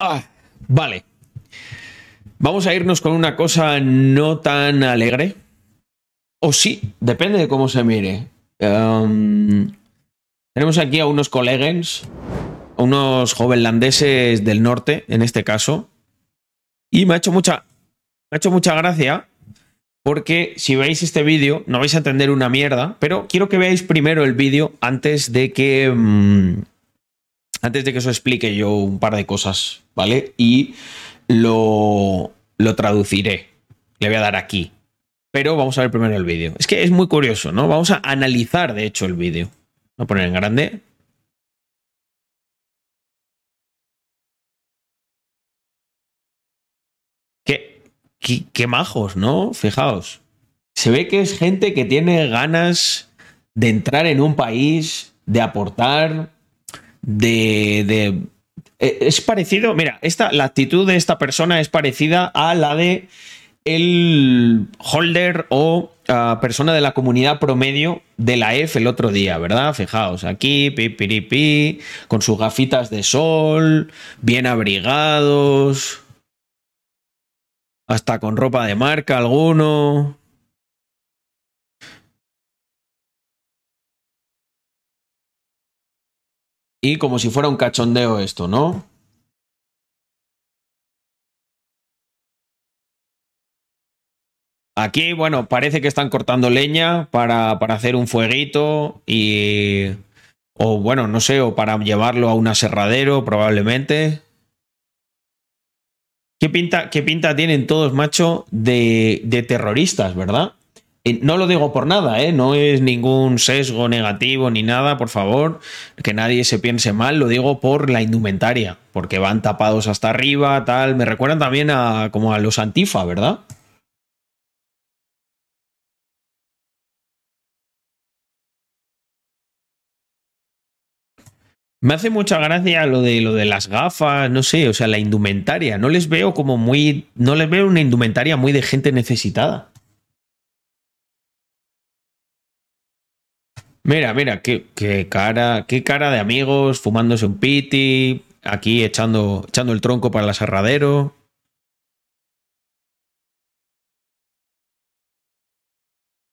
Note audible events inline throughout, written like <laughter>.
Ah, vale. Vamos a irnos con una cosa no tan alegre. O sí, depende de cómo se mire. Um, tenemos aquí a unos colegas, unos jovenlandeses del norte, en este caso. Y me ha hecho mucha, me ha hecho mucha gracia porque si veis este vídeo no vais a entender una mierda, pero quiero que veáis primero el vídeo antes de que... mm, antes de que os explique yo un par de cosas, ¿vale? Y lo, lo traduciré. Le voy a dar aquí. Pero vamos a ver primero el vídeo. Es que es muy curioso, ¿no? Vamos a analizar, de hecho, el vídeo. Voy a poner en grande. Qué, qué majos, ¿no? Fijaos. Se ve que es gente que tiene ganas de entrar en un país, de aportar, de, de- eh, es parecido, mira, esta, la actitud de esta persona es parecida a la de el holder o ah, persona de la comunidad promedio de la EF el otro día, ¿verdad? Fijaos, aquí, pi, piri, pi, con sus gafitas de sol, bien abrigados, hasta con ropa de marca alguno. Y como si fuera un cachondeo esto, ¿no? Aquí, bueno, parece que están cortando leña para, para hacer un fueguito y... O bueno, no sé, o para llevarlo a un aserradero probablemente. ¿Qué pinta, qué pinta tienen todos, macho, de, de terroristas, verdad? No lo digo por nada, ¿eh? No es ningún sesgo negativo ni nada, por favor. Que nadie se piense mal, lo digo por la indumentaria. Porque van tapados hasta arriba, tal. Me recuerdan también a como a los antifa, ¿verdad? Me hace mucha gracia lo de lo de las gafas, no sé, o sea, la indumentaria. No les veo como muy. No les veo una indumentaria muy de gente necesitada. Mira, mira, qué, cara, qué cara de amigos fumándose un piti, aquí echando, echando el tronco para el aserradero.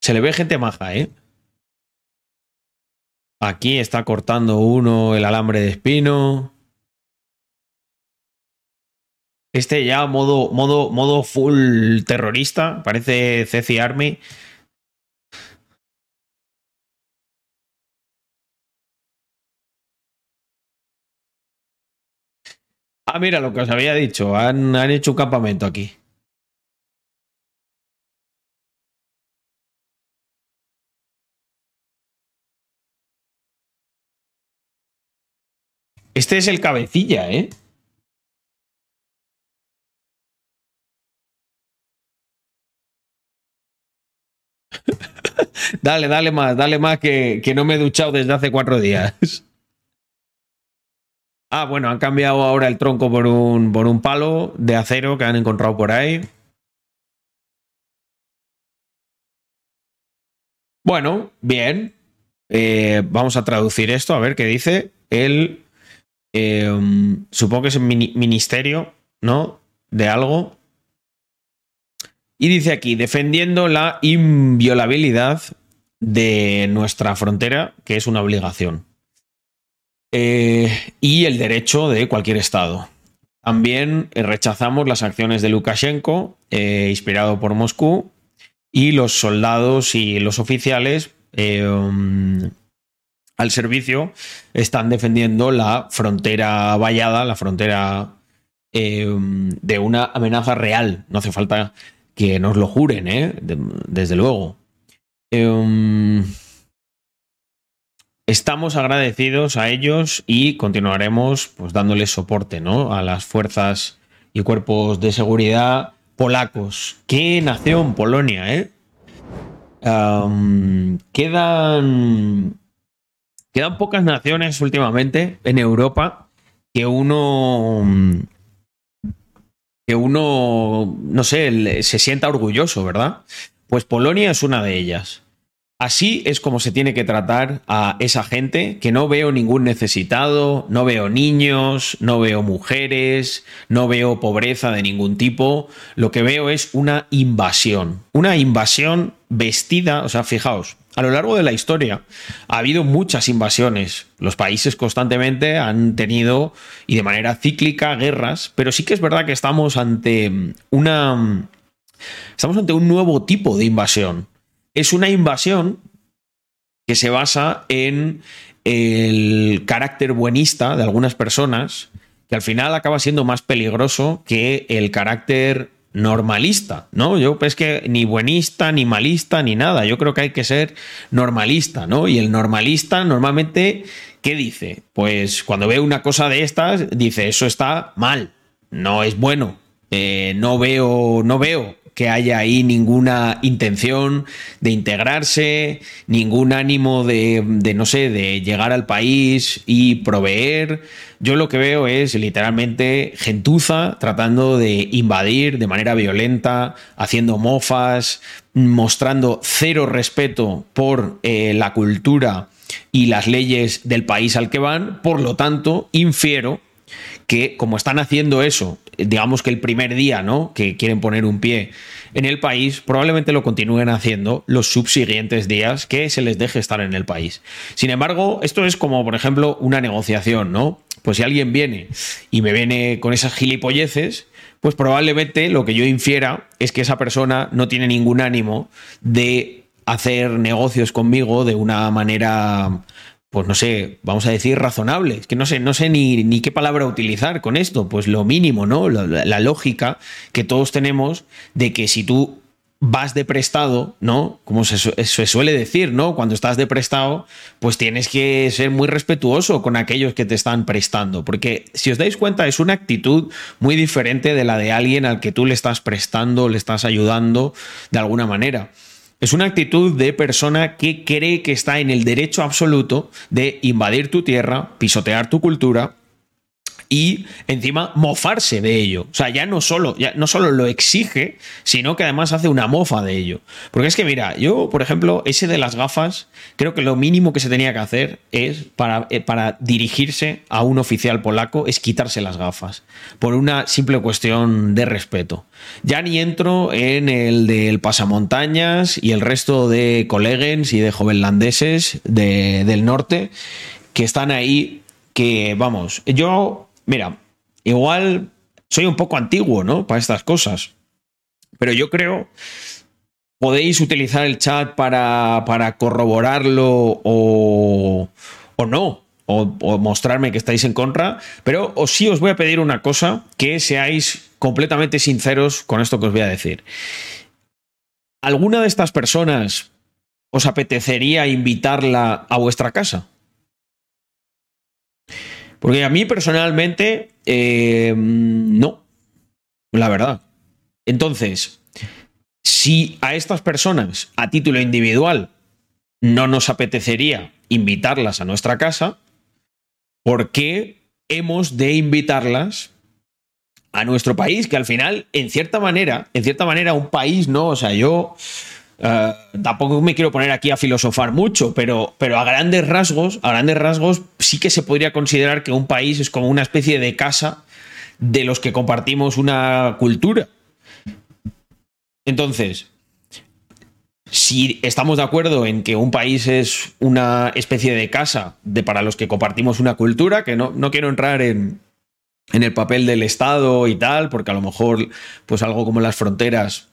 Se le ve gente maja, ¿eh? Aquí está cortando uno el alambre de espino. Este ya modo, modo, modo full terrorista, parece CC Army. Ah, mira lo que os había dicho, han, han hecho un campamento aquí. Este es el cabecilla, ¿eh? <laughs> Dale, dale más, dale más que, que no me he duchado desde hace cuatro días. <laughs> Ah, bueno, han cambiado ahora el tronco por un, por un palo de acero que han encontrado por ahí. Bueno, bien. Eh, vamos a traducir esto, a ver qué dice. El. eh, supongo que es el mini- ministerio, ¿no? De algo. Y dice aquí, defendiendo la inviolabilidad de nuestra frontera, que es una obligación. Eh, y el derecho de cualquier Estado. También eh, rechazamos las acciones de Lukashenko, eh, inspirado por Moscú, y los soldados y los oficiales um, al servicio están defendiendo la frontera vallada, la frontera um, de una amenaza real. No hace falta que nos lo juren. De- desde luego. Um, Estamos agradecidos a ellos y continuaremos pues dándoles soporte, ¿no? A las fuerzas y cuerpos de seguridad polacos. ¡Qué nación Polonia, eh! Quedan quedan pocas naciones últimamente en Europa que uno que uno no sé se sienta orgulloso, ¿verdad? Pues Polonia es una de ellas. Así es como se tiene que tratar a esa gente que no veo ningún necesitado, no veo niños, no veo mujeres, no veo pobreza de ningún tipo. Lo que veo es una invasión. Una invasión vestida, o sea, fijaos, a lo largo de la historia ha habido muchas invasiones. Los países constantemente han tenido, y de manera cíclica, guerras, pero sí que es verdad que estamos ante una... Estamos ante un nuevo tipo de invasión es una invasión que se basa en el carácter buenista de algunas personas, que al final acaba siendo más peligroso que el carácter normalista, ¿no? Yo pues que ni buenista, ni malista, ni nada. Yo creo que hay que ser normalista, ¿no? Y el normalista normalmente, ¿qué dice? Pues cuando ve una cosa de estas, dice, eso está mal, no es bueno, eh, no veo, no veo que haya ahí ninguna intención de integrarse, ningún ánimo de, no sé, de llegar al país y proveer. Yo lo que veo es literalmente gentuza tratando de invadir de manera violenta, haciendo mofas, mostrando cero respeto por eh, la cultura y las leyes del país al que van. Por lo tanto, infiero que como están haciendo eso, digamos que el primer día, ¿no? Que quieren poner un pie en el país, probablemente lo continúen haciendo los subsiguientes días que se les deje estar en el país. Sin embargo, esto es como, por ejemplo, una negociación, ¿no? Pues si alguien viene y me viene con esas gilipolleces, pues probablemente lo que yo infiera es que esa persona no tiene ningún ánimo de hacer negocios conmigo de una manera pues no sé, vamos a decir razonable. Es que no sé, no sé ni, ni qué palabra utilizar con esto. Pues lo mínimo, ¿no? La, lógica que todos tenemos de que si tú vas de prestado, ¿no? Como se, se, suele decir, ¿no? Cuando estás de prestado, pues tienes que ser muy respetuoso con aquellos que te están prestando. Porque si os dais cuenta, es una actitud muy diferente de la de alguien al que tú le estás prestando, le estás ayudando de alguna manera. Es una actitud de persona que cree que está en el derecho absoluto de invadir tu tierra, pisotear tu cultura y encima mofarse de ello. O sea, ya no solo, ya no solo lo exige, sino que además hace una mofa de ello. Porque es que, mira, yo, por ejemplo, ese de las gafas, creo que lo mínimo que se tenía que hacer es para, eh, para dirigirse a un oficial polaco, es quitarse las gafas. Por una simple cuestión de respeto. Ya ni entro en el del pasamontañas y el resto de colegues y de jovenlandeses del norte que están ahí que, vamos, yo Mira, igual soy un poco antiguo, ¿no? Para estas cosas. Pero yo creo, podéis utilizar el chat para, para corroborarlo o, o no, o, mostrarme que estáis en contra, pero o sí os voy a pedir una cosa, que seáis completamente sinceros con esto que os voy a decir. ¿Alguna de estas personas os apetecería invitarla a vuestra casa? Porque a mí personalmente, eh, no, la verdad. Entonces, si a estas personas, a título individual, no nos apetecería invitarlas a nuestra casa, ¿por qué hemos de invitarlas a nuestro país? Que al final, en cierta manera, en cierta manera, un país, ¿no? O sea, yo eh, tampoco me quiero poner aquí a filosofar mucho, pero, pero a grandes rasgos, a grandes rasgos, sí que se podría considerar que un país es como una especie de casa de los que compartimos una cultura. Entonces, si estamos de acuerdo en que un país es una especie de casa de para los que compartimos una cultura, que no, no quiero entrar en, en el papel del Estado y tal, porque a lo mejor, pues algo como las fronteras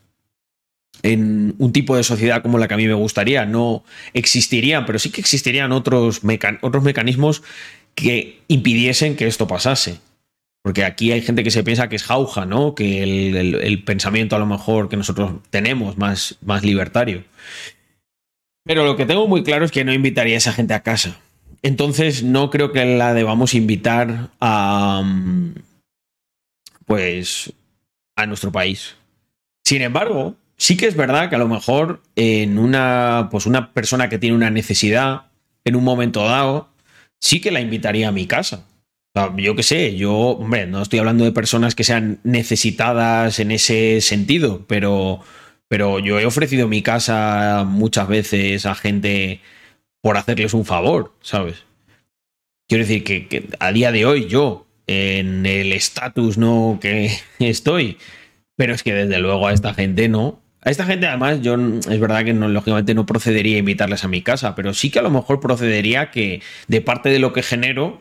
en un tipo de sociedad como la que a mí me gustaría no existirían, pero sí que existirían otros, otros mecanismos que impidiesen que esto pasase. Porque aquí hay gente que se piensa que es jauja, ¿no? Que el, pensamiento a lo mejor que nosotros tenemos más, más libertario. Pero lo que tengo muy claro es que no invitaría a esa gente a casa. Entonces no creo que la debamos invitar a. Pues. a nuestro país. Sin embargo, Sí que es verdad que a lo mejor en una, pues una persona que tiene una necesidad en un momento dado, sí que la invitaría a mi casa. yo qué sé, yo, hombre, no estoy hablando de personas que sean necesitadas en ese sentido, pero, pero yo he ofrecido mi casa muchas veces a gente por hacerles un favor, ¿sabes? Quiero decir que, a día de hoy yo, en el estatus no que <laughs> estoy, pero es que desde luego a esta gente no. A esta gente, además, yo es verdad que no, lógicamente no procedería a invitarles a mi casa, pero sí que a lo mejor procedería que de parte de lo que genero,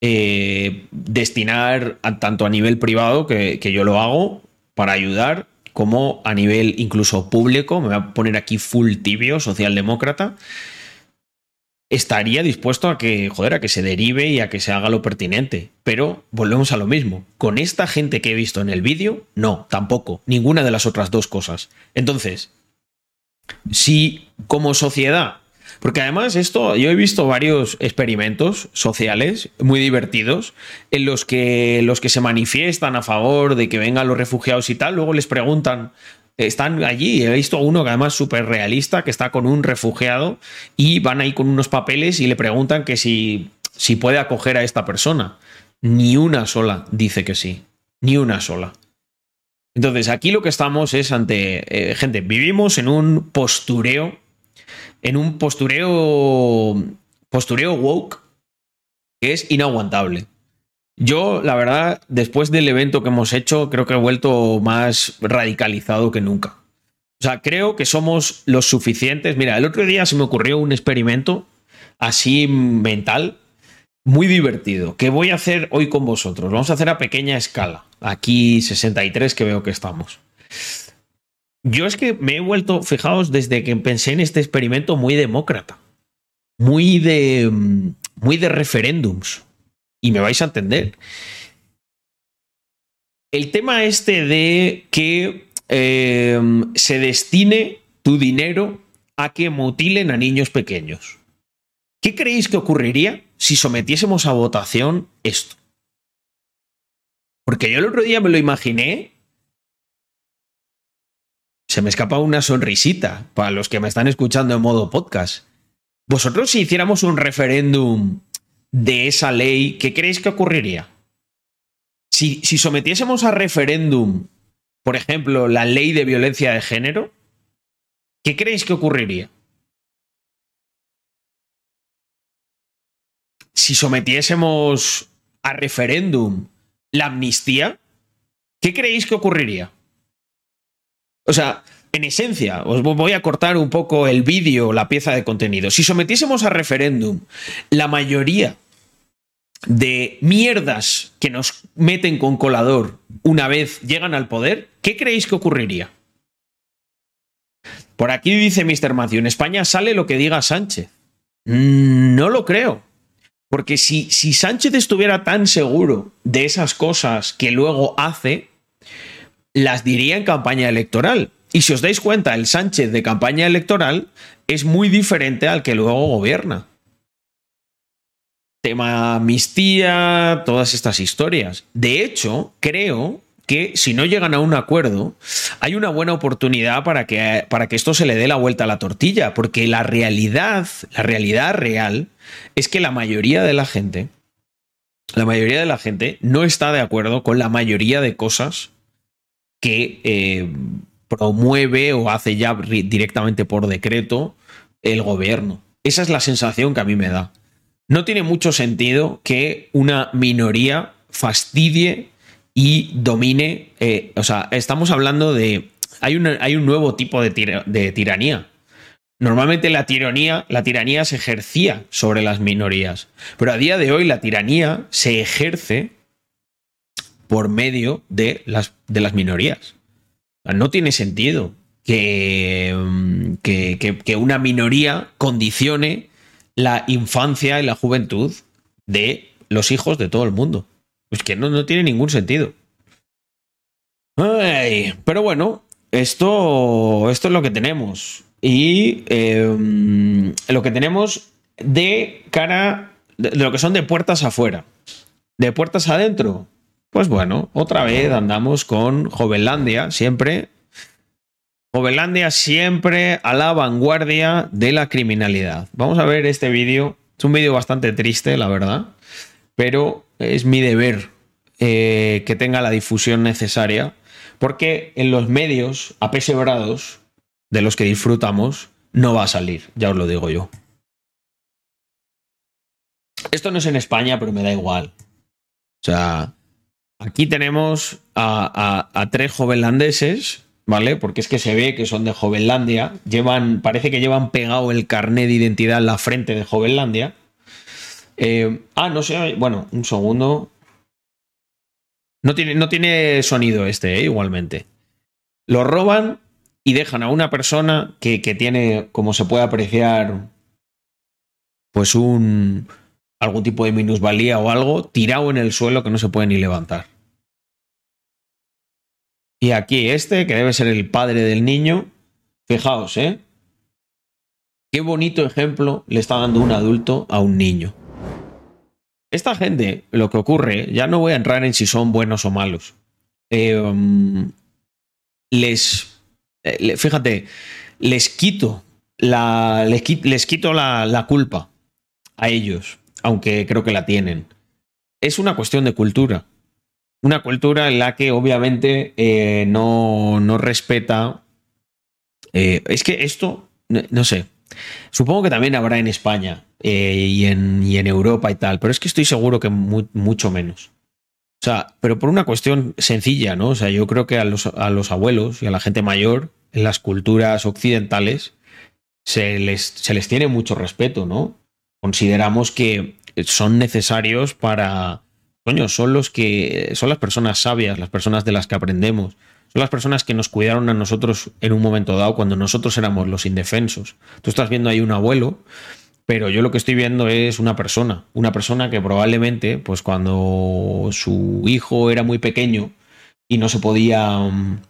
eh, destinar tanto a nivel privado, que, que yo lo hago, para ayudar, como a nivel incluso público, me voy a poner aquí full tibio, socialdemócrata, estaría dispuesto a que, joder, a que se derive y a que se haga lo pertinente. Pero volvemos a lo mismo. Con esta gente que he visto en el vídeo, no, tampoco. Ninguna de las otras dos cosas. Entonces, si como sociedad, porque además esto, yo he visto varios experimentos sociales muy divertidos en los que los que se manifiestan a favor de que vengan los refugiados y tal, luego les preguntan, están allí. He visto uno que además súper realista, que está con un refugiado y van ahí con unos papeles y le preguntan que si, si puede acoger a esta persona. Ni una sola dice que sí. Ni una sola. Entonces, aquí lo que estamos es ante. Eh, gente, vivimos en un postureo. En un postureo. Postureo woke que es inaguantable. Yo, la verdad, después del evento que hemos hecho, creo que he vuelto más radicalizado que nunca. O sea, creo que somos los suficientes. Mira, el otro día se me ocurrió un experimento así mental, muy divertido, que voy a hacer hoy con vosotros. Vamos a hacer a pequeña escala. Aquí 63 que veo que estamos. Yo es que me he vuelto, fijaos, desde que pensé en este experimento, muy demócrata. Muy de. Muy de referéndums y me vais a entender. El tema este de que em, se destine tu dinero a que mutilen a niños pequeños. ¿Qué creéis que ocurriría si sometiésemos a votación esto? Porque yo el otro día me lo imaginé. Se me escapa una sonrisita para los que me están escuchando en modo podcast. Vosotros si hiciéramos un referéndum de esa ley, ¿qué creéis que ocurriría? Si, sometiésemos a referéndum, por ejemplo, la ley de violencia de género, ¿qué creéis que ocurriría? Si sometiésemos a referéndum la amnistía, ¿qué creéis que ocurriría? O sea, en esencia, os voy a cortar un poco el vídeo, la pieza de contenido. Si sometiésemos a referéndum la mayoría de mierdas que nos meten con colador una vez llegan al poder, ¿qué creéis que ocurriría? Por aquí dice Mr. Matthew, en España sale lo que diga Sánchez. No lo creo. Porque si, si Sánchez estuviera tan seguro de esas cosas que luego hace, las diría en campaña electoral. Y si os dais cuenta, el Sánchez de campaña electoral es muy diferente al que luego gobierna tema amnistía, todas estas historias. De hecho, creo que si no llegan a un acuerdo, hay una buena oportunidad para que, para que esto se le dé la vuelta a la tortilla, porque la realidad, la realidad real, es que la mayoría de la gente, la mayoría de la gente no está de acuerdo con la mayoría de cosas que eh, promueve o hace ya directamente por decreto el gobierno. Esa es la sensación que a mí me da no tiene mucho sentido que una minoría fastidie y domine. Eh, o sea, estamos hablando de. Hay, hay un nuevo tipo de, tiranía. Normalmente la tiranía, la tiranía se ejercía sobre las minorías. Pero a día de hoy la tiranía se ejerce por medio de las, de las minorías. No tiene sentido mm, que, que una minoría condicione la infancia y la juventud de los hijos de todo el mundo. Es que no, no tiene ningún sentido. pero bueno, esto, esto es lo que tenemos. Y em, lo que tenemos de cara, de, de lo que son de puertas afuera. De puertas adentro. Pues bueno, otra vez andamos con Jovenlandia, siempre Jovelandia siempre a la vanguardia de la criminalidad. Vamos a ver este vídeo. Es un vídeo bastante triste, la verdad, pero es mi deber eh, que tenga la difusión necesaria, porque en los medios apesebrados de los que disfrutamos no va a salir, ya os lo digo yo. Esto no es en España, pero me da igual. O sea, aquí tenemos a, a tres jovenlandeses, ¿vale? Porque es que se ve que son de Jovenlandia, llevan, parece que llevan pegado el carnet de identidad en la frente de Jovenlandia. Eh, ah, no sé, bueno, un segundo. No tiene, no tiene sonido este, ¿eh? igualmente. Lo roban y dejan a una persona que, que tiene, como se puede apreciar, pues un algún tipo de minusvalía o algo tirado en el suelo que no se puede ni levantar. Y aquí este, que debe ser el padre del niño, fijaos, ¿eh? Qué bonito ejemplo le está dando un adulto a un niño. Esta gente, lo que ocurre, ya no voy a entrar en si son buenos o malos. Em, les. Eh, fíjate, les quito la. Les, quito la culpa a ellos, aunque creo que la tienen. Es una cuestión de cultura. Una cultura en la que obviamente eh, no, no, respeta. Eh, es que esto, no sé, Supongo que también habrá en España eh, y, en, en, Europa y tal, pero es que estoy seguro que mucho menos. O sea, pero por una cuestión sencilla, ¿no? O sea, yo creo que a los, a los abuelos y a la gente mayor en las culturas occidentales se les, se les tiene mucho respeto, ¿no? Consideramos que son necesarios para, coño, son los que, son las personas sabias, las personas de las que aprendemos, son las personas que nos cuidaron a nosotros en un momento dado cuando nosotros éramos los indefensos. Tú estás viendo ahí un abuelo, pero yo lo que estoy viendo es una persona, una persona que probablemente, pues cuando su hijo era muy pequeño y no se podía, mm,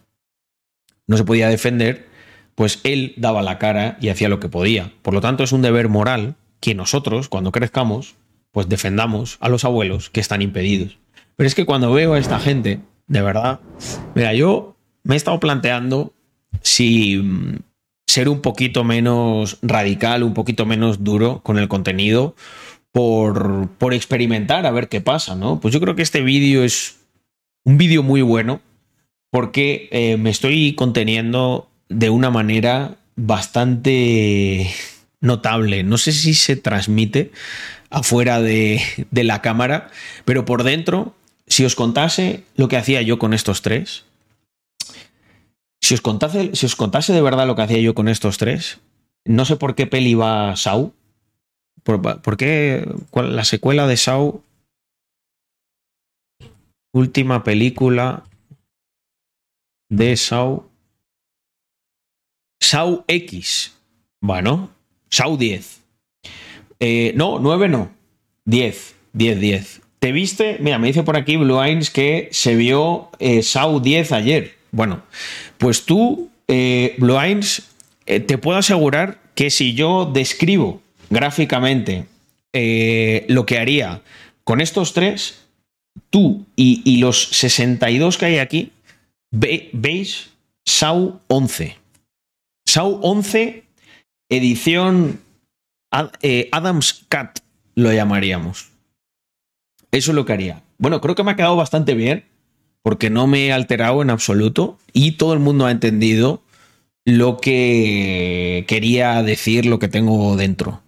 no se podía defender, pues él daba la cara y hacía lo que podía. Por lo tanto, es un deber moral que nosotros, cuando crezcamos, pues defendamos a los abuelos que están impedidos. Pero es que cuando veo a esta gente, de verdad, mira, yo me he estado planteando si mm, ser un poquito menos radical, un poquito menos duro con el contenido por, por experimentar a ver qué pasa, ¿no? Pues yo creo que este vídeo es un vídeo muy bueno porque eh, me estoy conteniendo de una manera bastante notable. No sé si se transmite afuera de, de la cámara, pero por dentro, si os contase lo que hacía yo con estos tres, si os, contase, si os contase de verdad lo que hacía yo con estos tres, no sé por qué peli va Sau. ¿Por, qué la secuela de Sau? Última película de Sau. Sau X. Bueno, Sau 10. Eh, no, 9 no. 10. 10, 10. ¿Te viste? Mira, me dice por aquí Blue Eyes que se vio eh, Sau 10 ayer. Bueno, pues tú, eh, Blue eh, te puedo asegurar que si yo describo gráficamente eh, lo que haría con estos tres, tú y, los 62 que hay aquí, veis SAU 11. SAU 11, edición Adams Cat, lo llamaríamos. Eso es lo que haría. Bueno, creo que me ha quedado bastante bien porque no me he alterado en absoluto y todo el mundo ha entendido lo que quería decir, lo que tengo dentro.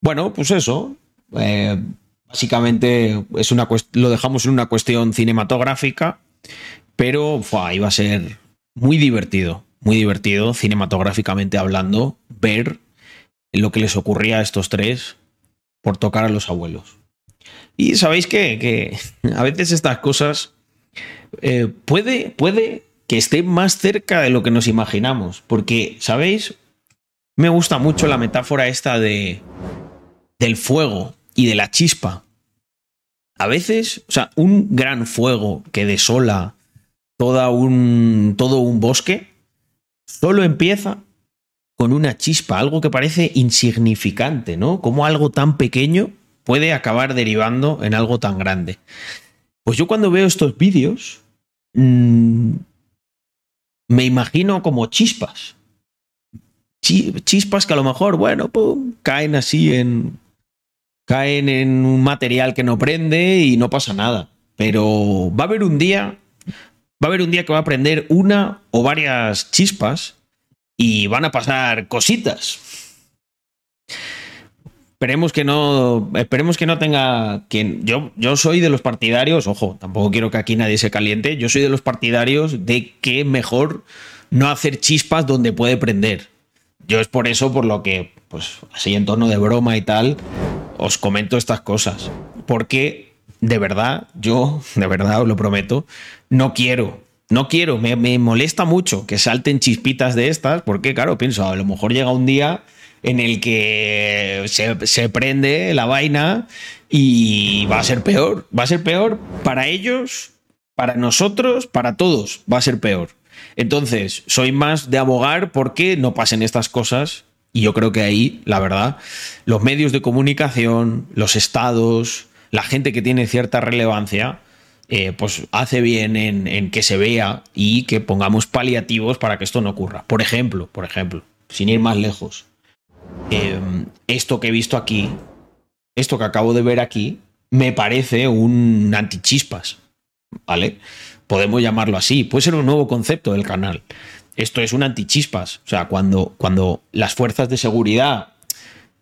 Bueno, pues eso. Eh, básicamente es una lo dejamos en una cuestión cinematográfica, pero iba a ser muy divertido, muy divertido cinematográficamente hablando, ver lo que les ocurría a estos tres por tocar a los abuelos. Y sabéis que <laughs> a veces estas cosas eh, puede, puede que esté más cerca de lo que nos imaginamos. Porque, ¿sabéis? Me gusta mucho la metáfora esta de del fuego y de la chispa. A veces, o sea, un gran fuego que desola toda un, todo un bosque, solo empieza con una chispa, algo que parece insignificante, ¿no? Como algo tan pequeño puede acabar derivando en algo tan grande. Pues yo cuando veo estos vídeos, Mm, me imagino como chispas. Chispas que a lo mejor, bueno, caen así en. caen en un material que no prende y no pasa nada. pero va a haber un día, va a haber un día que va a prender una o varias chispas y van a pasar cositas. Esperemos que no, esperemos que no tenga quien. Yo, yo soy de los partidarios, ojo, tampoco quiero que aquí nadie se caliente. Yo soy de los partidarios de que mejor no hacer chispas donde puede prender. Yo es por eso por lo que, pues así en tono de broma y tal, os comento estas cosas. Porque de verdad, yo, de verdad os lo prometo, no quiero no quiero, me, me, molesta mucho que salten chispitas de estas, porque claro, pienso, a lo mejor llega un día en el que se, prende la vaina y va a ser peor. Va a ser peor para ellos, para nosotros, para todos. Va a ser peor. Entonces, soy más de abogar porque no pasen estas cosas. Y yo creo que ahí, la verdad, los medios de comunicación, los estados, la gente que tiene cierta relevancia, eh, pues hace bien en, que se vea y que pongamos paliativos para que esto no ocurra. Por ejemplo, por ejemplo, sin ir más lejos, Em, esto que he visto aquí, esto que acabo de ver aquí, me parece un antichispas, ¿vale? Podemos llamarlo así, puede ser un nuevo concepto del canal. Esto es un antichispas, o sea, cuando, cuando las fuerzas de seguridad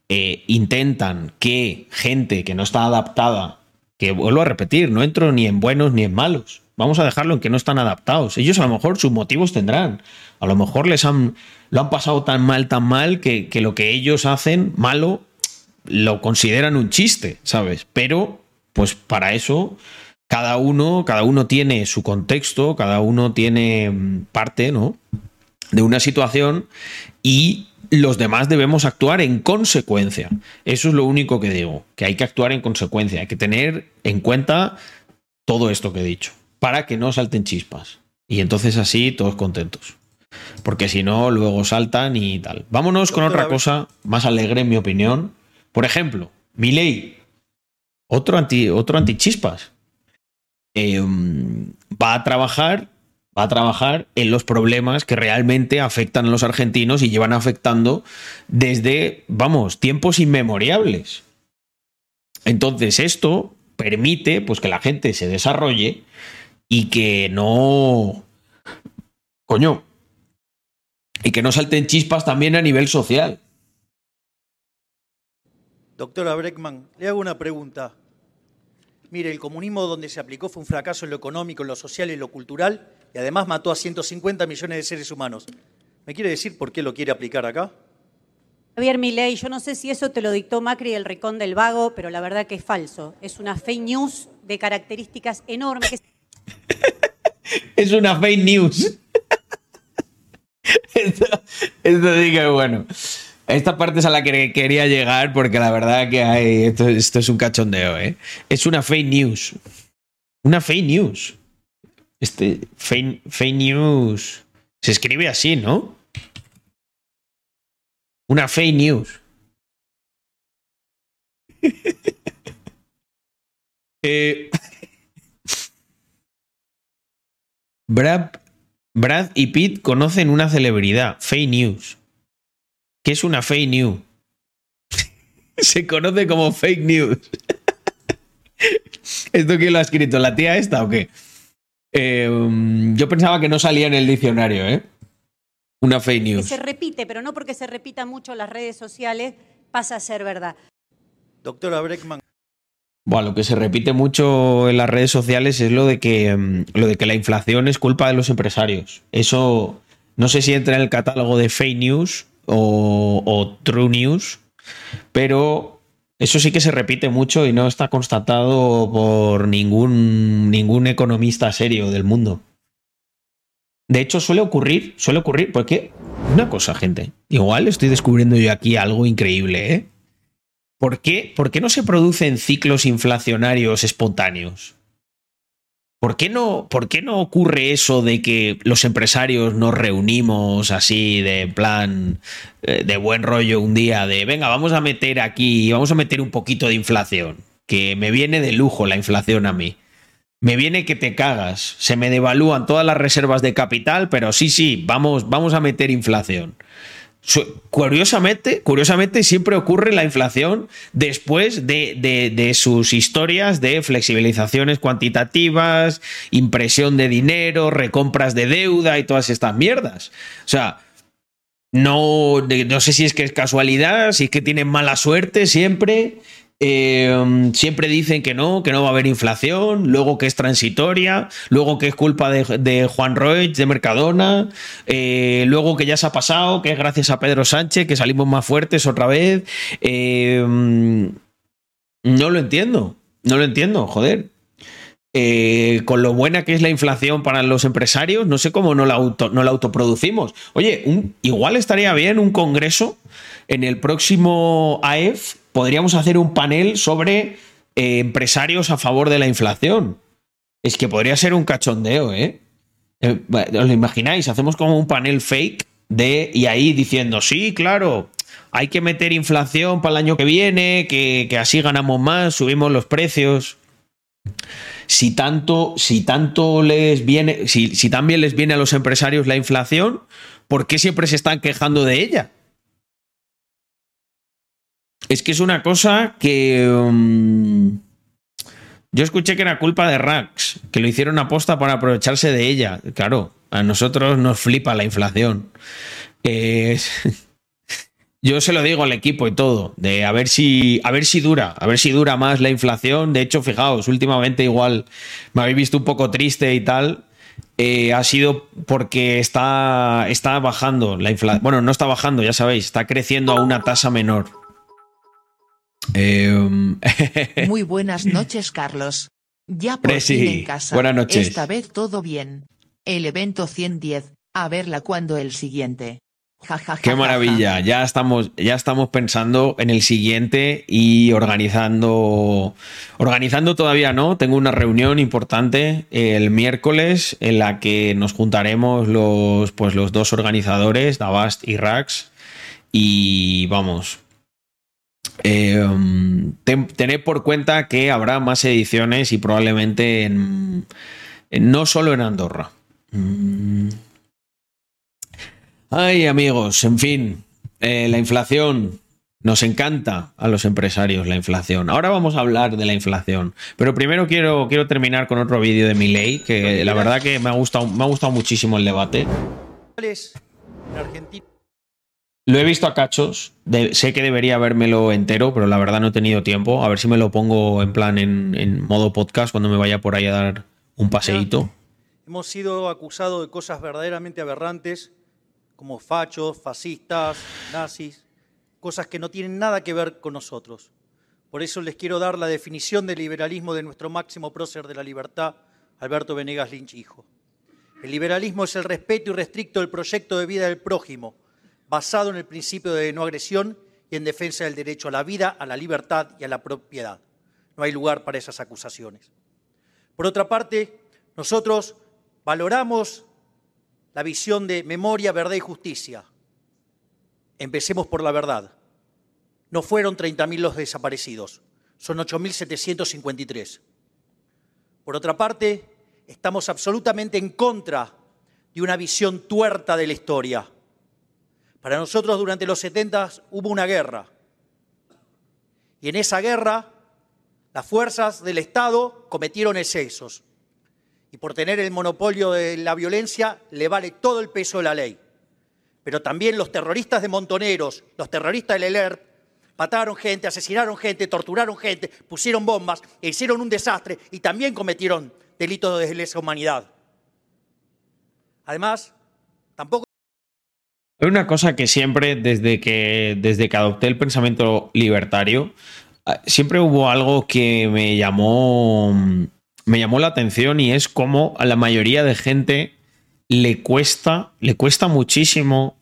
eh, intentan que gente que no está adaptada, que vuelvo a repetir, no entro ni en buenos ni en malos, vamos a dejarlo en que no están adaptados. Ellos a lo mejor sus motivos tendrán. A lo mejor les han, lo han pasado tan mal, tan mal, que, que lo que ellos hacen malo lo consideran un chiste, ¿sabes? Pero, pues para eso, cada uno, cada uno tiene su contexto, cada uno tiene mm, parte, ¿no? De una situación y los demás debemos actuar en consecuencia. Eso es lo único que digo, que hay que actuar en consecuencia, hay que tener en cuenta todo esto que he dicho para que no salten chispas. Y entonces así todos contentos. Porque si no, luego saltan y tal. Vámonos con otra cosa más alegre, en mi opinión. Por ejemplo, Milei, otro anti, otro antichispas. Eh, va a trabajar. Va a trabajar en los problemas que realmente afectan a los argentinos y llevan afectando desde, vamos, tiempos inmemoriales. Entonces, esto permite pues, que la gente se desarrolle y que no. Coño. Y que no salten chispas también a nivel social. Doctora Breckman, le hago una pregunta. Mire, el comunismo donde se aplicó fue un fracaso en lo económico, en lo social y en lo cultural, y además mató a 150 millones de seres humanos. ¿Me quiere decir por qué lo quiere aplicar acá? Javier Milei, yo no sé si eso te lo dictó Macri el Ricón del Vago, pero la verdad que es falso. Es una fake news de características enormes. <laughs> es una fake news. <laughs> esto, esto que bueno. Esta parte es a la que quería llegar porque la verdad que hay, esto, esto es un cachondeo, ¿eh? Es una fake news. Una fake news. Este, fake, fake news. Se escribe así, ¿no? Una fake news. <laughs> eh, Brad, Brad y Pete conocen una celebridad, fake news. ¿Qué es una fake news? <laughs> Se conoce como fake news. <laughs> ¿Esto quién lo ha escrito? ¿La tía esta o qué? Eh, yo pensaba que no salía en el diccionario, ¿eh? Una fake news. se repite, pero no porque se repita mucho en las redes sociales pasa a ser verdad. Doctora Breckman. Bueno, lo que se repite mucho en las redes sociales es lo de que mm, lo de que la inflación es culpa de los empresarios. Eso no sé si entra en el catálogo de fake news o, true news, pero eso sí que se repite mucho y no está constatado por ningún, ningún economista serio del mundo. De hecho, suele ocurrir, suele ocurrir, porque una cosa, gente, igual estoy descubriendo yo aquí algo increíble, ¿eh? ¿Por qué, ¿Por qué no se producen ciclos inflacionarios espontáneos? ¿Por qué, no, ¿Por qué no ocurre eso de que los empresarios nos reunimos así de plan eh, de buen rollo un día de venga, vamos a meter aquí, vamos a meter un poquito de inflación, que me viene de lujo la inflación a mí. Me viene que te cagas, se me devalúan todas las reservas de capital, pero sí, sí, vamos, vamos a meter inflación. Curiosamente, curiosamente, siempre ocurre la inflación después de, de, sus historias de flexibilizaciones cuantitativas, impresión de dinero, recompras de deuda y todas estas mierdas. O sea, no, no sé si es que es casualidad, si es que tienen mala suerte siempre. Eh, siempre dicen que no, que no va a haber inflación, luego que es transitoria, luego que es culpa de, Juan Roig, de Mercadona, eh, luego que ya se ha pasado, que es gracias a Pedro Sánchez, que salimos más fuertes otra vez. Eh, no lo entiendo, no lo entiendo, joder. con lo buena que es la inflación para los empresarios, no sé cómo no la, auto, no la autoproducimos. Oye, igual estaría bien un congreso en el próximo AEF podríamos hacer un panel sobre eh, empresarios a favor de la inflación. Es que podría ser un cachondeo, ¿eh? eh ¿Os lo imagináis? Hacemos como un panel fake de. Y ahí diciendo, sí, claro, hay que meter inflación para el año que viene, que, así ganamos más, subimos los precios. Si tanto, si tanto les viene, si, si también les viene a los empresarios la inflación, ¿por qué siempre se están quejando de ella? Es que es una cosa que. Um, yo escuché que era culpa de Rax, que lo hicieron aposta para aprovecharse de ella. Claro, a nosotros nos flipa la inflación. <laughs> yo se lo digo al equipo y todo, de a ver si a ver si dura, a ver si dura más la inflación. De hecho, fijaos, últimamente igual me habéis visto un poco triste y tal. Eh, ha sido porque está, está bajando la inflación. Bueno, no está bajando, ya sabéis, está creciendo a una tasa menor. Em, <laughs> Muy buenas noches, Carlos. Ya por fin en casa. Buenas noches. Esta vez todo bien. El evento 110, a verla cuando el siguiente. Qué maravilla, ya estamos, ya estamos pensando en el siguiente y organizando, organizando todavía no, tengo una reunión importante el miércoles en la que nos juntaremos los, pues los dos organizadores, Davast y Rax, y vamos, eh, tened por cuenta que habrá más ediciones y probablemente en, no solo en Andorra. Mm. Ay, amigos, en fin, eh, la inflación. Nos encanta a los empresarios la inflación. Ahora vamos a hablar de la inflación. Pero primero quiero, quiero terminar con otro vídeo de mi ley, que la verdad que me ha gustado, me ha gustado muchísimo el debate. Lo he visto a cachos, sé que debería vérmelo entero, pero la verdad no he tenido tiempo. A ver si me lo pongo en plan en, modo podcast cuando me vaya por ahí a dar un paseíto. Hemos sido acusados de cosas verdaderamente aberrantes, como fachos, fascistas, nazis, cosas que no tienen nada que ver con nosotros. Por eso les quiero dar la definición del liberalismo de nuestro máximo prócer de la libertad, Alberto Venegas Lynch, hijo. El liberalismo es el respeto irrestricto del proyecto de vida del prójimo, basado en el principio de no agresión y en defensa del derecho a la vida, a la libertad y a la propiedad. No hay lugar para esas acusaciones. Por otra parte, nosotros valoramos la visión de memoria, verdad y justicia. Empecemos por la verdad. No fueron 30.000 los desaparecidos, son 8.753. Por otra parte, estamos absolutamente en contra de una visión tuerta de la historia para nosotros durante los 70 hubo una guerra. Y en esa guerra las fuerzas del Estado cometieron excesos. Y por tener el monopolio de la violencia le vale todo el peso de la ley. Pero también los terroristas de Montoneros, los terroristas del ELERT, mataron gente, asesinaron gente, torturaron gente, pusieron bombas e hicieron un desastre y también cometieron delitos de lesa humanidad. Además, tampoco hay una cosa que siempre, desde que, desde que adopté el pensamiento libertario, ah, siempre hubo algo que me llamó, me llamó la atención y es cómo a la mayoría de gente le cuesta, le cuesta muchísimo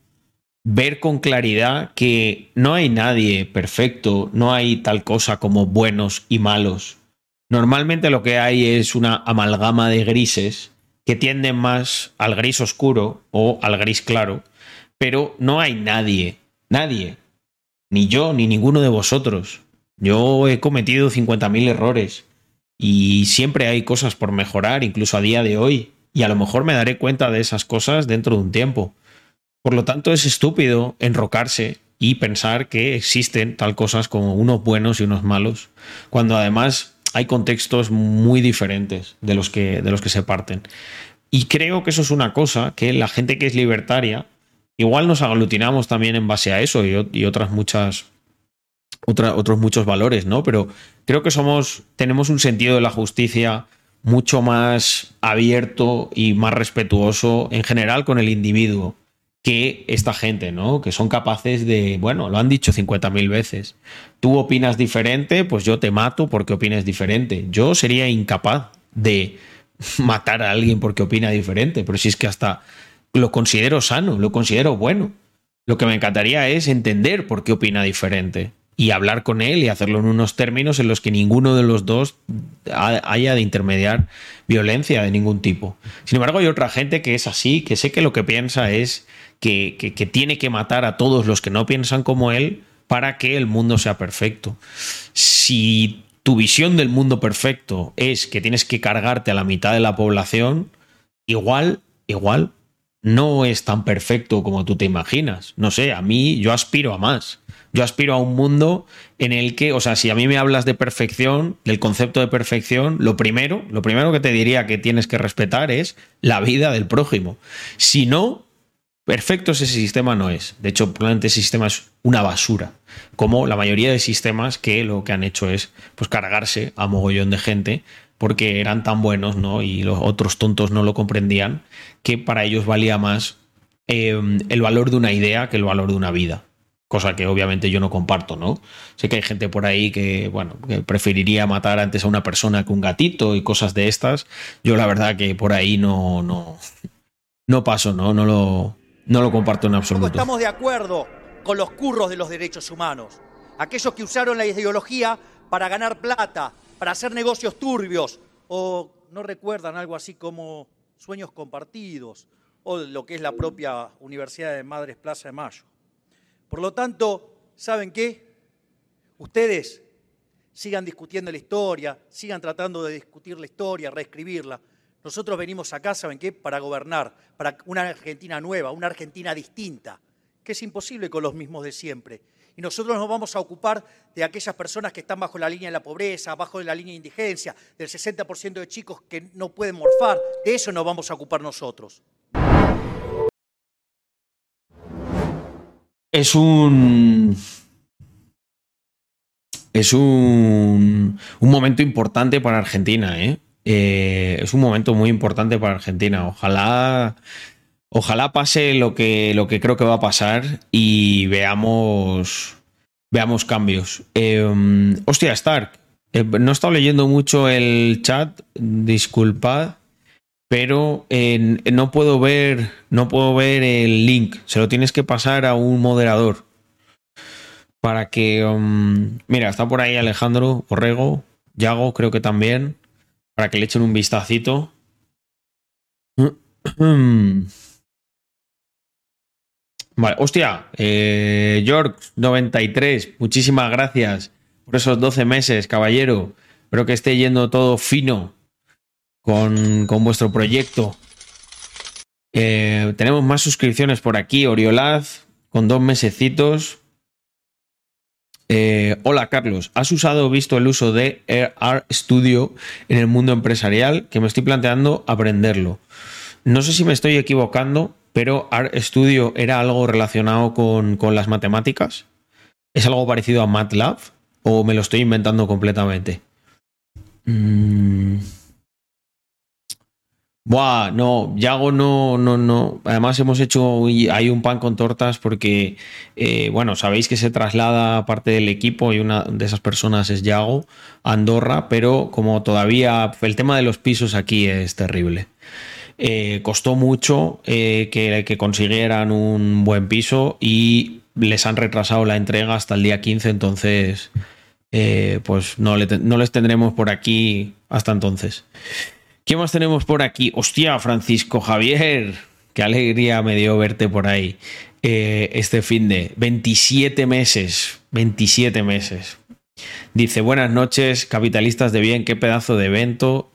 ver con claridad que no hay nadie perfecto, no hay tal cosa como buenos y malos. Normalmente lo que hay es una amalgama de grises que tienden más al gris oscuro o al gris claro pero no hay nadie, nadie, ni yo, ni ninguno de vosotros. Yo he cometido 50.000 errores y siempre hay cosas por mejorar, incluso a día de hoy, y a lo mejor me daré cuenta de esas cosas dentro de un tiempo. Por lo tanto, es estúpido enrocarse y pensar que existen tal cosas como unos buenos y unos malos, cuando además hay contextos muy diferentes de los que, de los que se parten. Y creo que eso es una cosa que la gente que es libertaria, igual nos aglutinamos también en base a eso y, otras muchas, otros muchos valores, ¿no? Pero creo que somos, tenemos un sentido de la justicia mucho más abierto y más respetuoso en general con el individuo que esta gente, ¿no? Que son capaces de, bueno, lo han dicho 50.000 veces. Tú opinas diferente, pues yo te mato porque opines diferente. Yo sería incapaz de <laughs> matar a alguien porque opina diferente, pero si es que hasta lo considero sano, lo considero bueno. Lo que me encantaría es entender por qué opina diferente y hablar con él y hacerlo en unos términos en los que ninguno de los dos haya de intermediar violencia de ningún tipo. Sin embargo, hay otra gente que es así, que sé que lo que piensa es que, tiene que matar a todos los que no piensan como él para que el mundo sea perfecto. Si tu visión del mundo perfecto es que tienes que cargarte a la mitad de la población, igual, igual no es tan perfecto como tú te imaginas. No sé, a mí yo aspiro a más. Yo aspiro a un mundo en el que, o sea, si a mí me hablas de perfección, del concepto de perfección, lo primero, lo primero que te diría que tienes que respetar es la vida del prójimo. Si no, Perfecto ese sistema no es. De hecho, probablemente ese sistema es una basura. Como la mayoría de sistemas que lo que han hecho es pues, cargarse a mogollón de gente porque eran tan buenos, ¿no? Y los otros tontos no lo comprendían, que para ellos valía más em, el valor de una idea que el valor de una vida. Cosa que obviamente yo no comparto, ¿no? Sé que hay gente por ahí que, bueno, que preferiría matar antes a una persona que un gatito y cosas de estas. Yo la verdad que por ahí no, no, no paso, ¿no? No lo, no lo comparto en absoluto. Estamos de acuerdo con los curros de los derechos humanos. Aquellos que usaron la ideología para ganar plata, para hacer negocios turbios, o no recuerdan algo así como sueños compartidos, o lo que es la propia Universidad de Madres Plaza de Mayo. Por lo tanto, ¿saben qué? Ustedes sigan discutiendo la historia, sigan tratando de discutir la historia, reescribirla, nosotros venimos acá, ¿saben qué? Para gobernar, para una Argentina nueva, una Argentina distinta, que es imposible con los mismos de siempre. Y nosotros nos vamos a ocupar de aquellas personas que están bajo la línea de la pobreza, bajo la línea de indigencia, del 60% de chicos que no pueden morfar. De eso nos vamos a ocupar nosotros. Es un. Es un, un momento importante para Argentina, ¿eh? Eh, es un momento muy importante para Argentina. Ojalá, ojalá pase lo que, lo que creo que va a pasar y veamos, veamos cambios. Em, hostia, Stark, eh, no he estado leyendo mucho el chat, disculpad, pero no puedo ver, no puedo ver el link. Se lo tienes que pasar a un moderador para que, em, mira, está por ahí Alejandro Borrego, Yago, creo que también para que le echen un vistacito. <clears throat> Vale, hostia, eh, George93, muchísimas gracias por esos 12 meses, caballero. Espero que esté yendo todo fino con, vuestro proyecto. Eh, tenemos más suscripciones por aquí, Oriolaz, con dos mesecitos. Eh, hola Carlos, ¿has usado o visto el uso de Art Studio en el mundo empresarial? Que me estoy planteando aprenderlo. No sé si me estoy equivocando, pero Art Studio era algo relacionado con, las matemáticas. ¿Es algo parecido a MATLAB o me lo estoy inventando completamente? Mm. Buah, no, Yago no, no, no. Además hemos hecho, hay un pan con tortas porque, eh, bueno, sabéis que se traslada parte del equipo y una de esas personas es Yago Andorra, pero como todavía el tema de los pisos aquí es terrible. Eh, costó mucho eh, que, consiguieran un buen piso y les han retrasado la entrega hasta el día 15, entonces pues no, les tendremos por aquí hasta entonces. ¿Qué más tenemos por aquí? Hostia, Francisco Javier. Qué alegría me dio verte por ahí. Eh, este fin de 27 meses. 27 meses. Dice, buenas noches, capitalistas de bien, qué pedazo de evento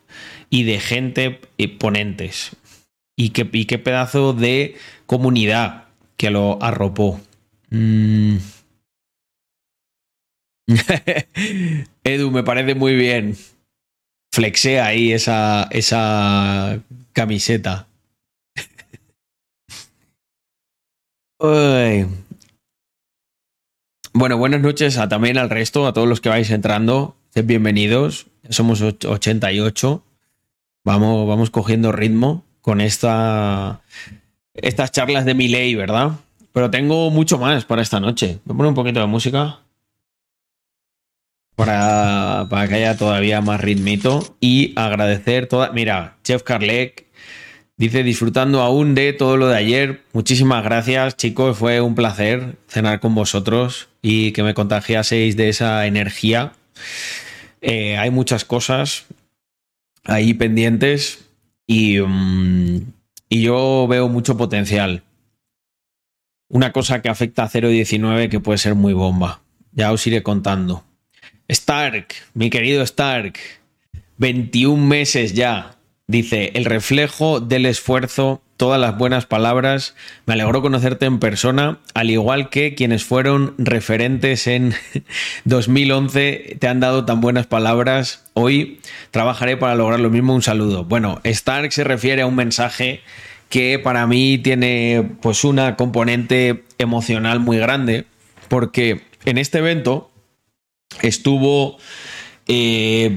y de gente y ponentes. Y qué, y qué pedazo de comunidad. que lo arropó. Mm. <laughs> Edu, me parece muy bien. Flexea ahí esa, esa camiseta. <laughs> Bueno, buenas noches a, también al resto, a todos los que vais entrando. Bienvenidos. Somos 88. Vamos, vamos cogiendo ritmo con esta, estas charlas de mi ley, ¿verdad? Pero tengo mucho más para esta noche. Voy a poner un poquito de música. Para, para que haya todavía más ritmito. Y agradecer toda. Mira, Chef Carlec dice: disfrutando aún de todo lo de ayer. Muchísimas gracias, chicos. Fue un placer cenar con vosotros y que me contagiaseis de esa energía. Eh, hay muchas cosas ahí pendientes y, um, y yo veo mucho potencial una cosa que afecta a 0.19 que puede ser muy bomba. Ya os iré contando. Stark, mi querido Stark, 21 meses ya. Dice, el reflejo del esfuerzo, todas las buenas palabras. Me alegró conocerte en persona, al igual que quienes fueron referentes en <laughs> 2011 te han dado tan buenas palabras. Hoy trabajaré para lograr lo mismo. Un saludo. Bueno, Stark se refiere a un mensaje que para mí tiene pues una componente emocional muy grande, porque en este evento estuvo, eh,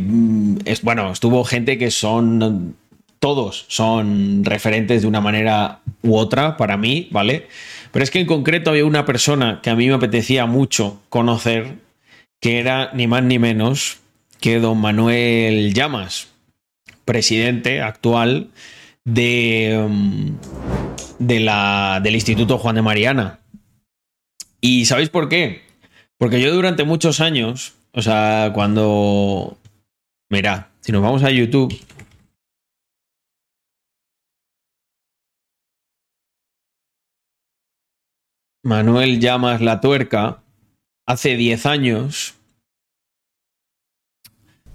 es, bueno, estuvo gente que son, todos son referentes de una manera u otra para mí, ¿vale? Pero es que en concreto había una persona que a mí me apetecía mucho conocer, que era ni más ni menos que don Manuel Llamas, presidente actual de, mm, de la, del Instituto Juan de Mariana. ¿Y sabéis por qué? Porque yo durante muchos años, o sea, cuando... Mira, si nos vamos a YouTube... Manuel Llamas La Tuerca, hace 10 años...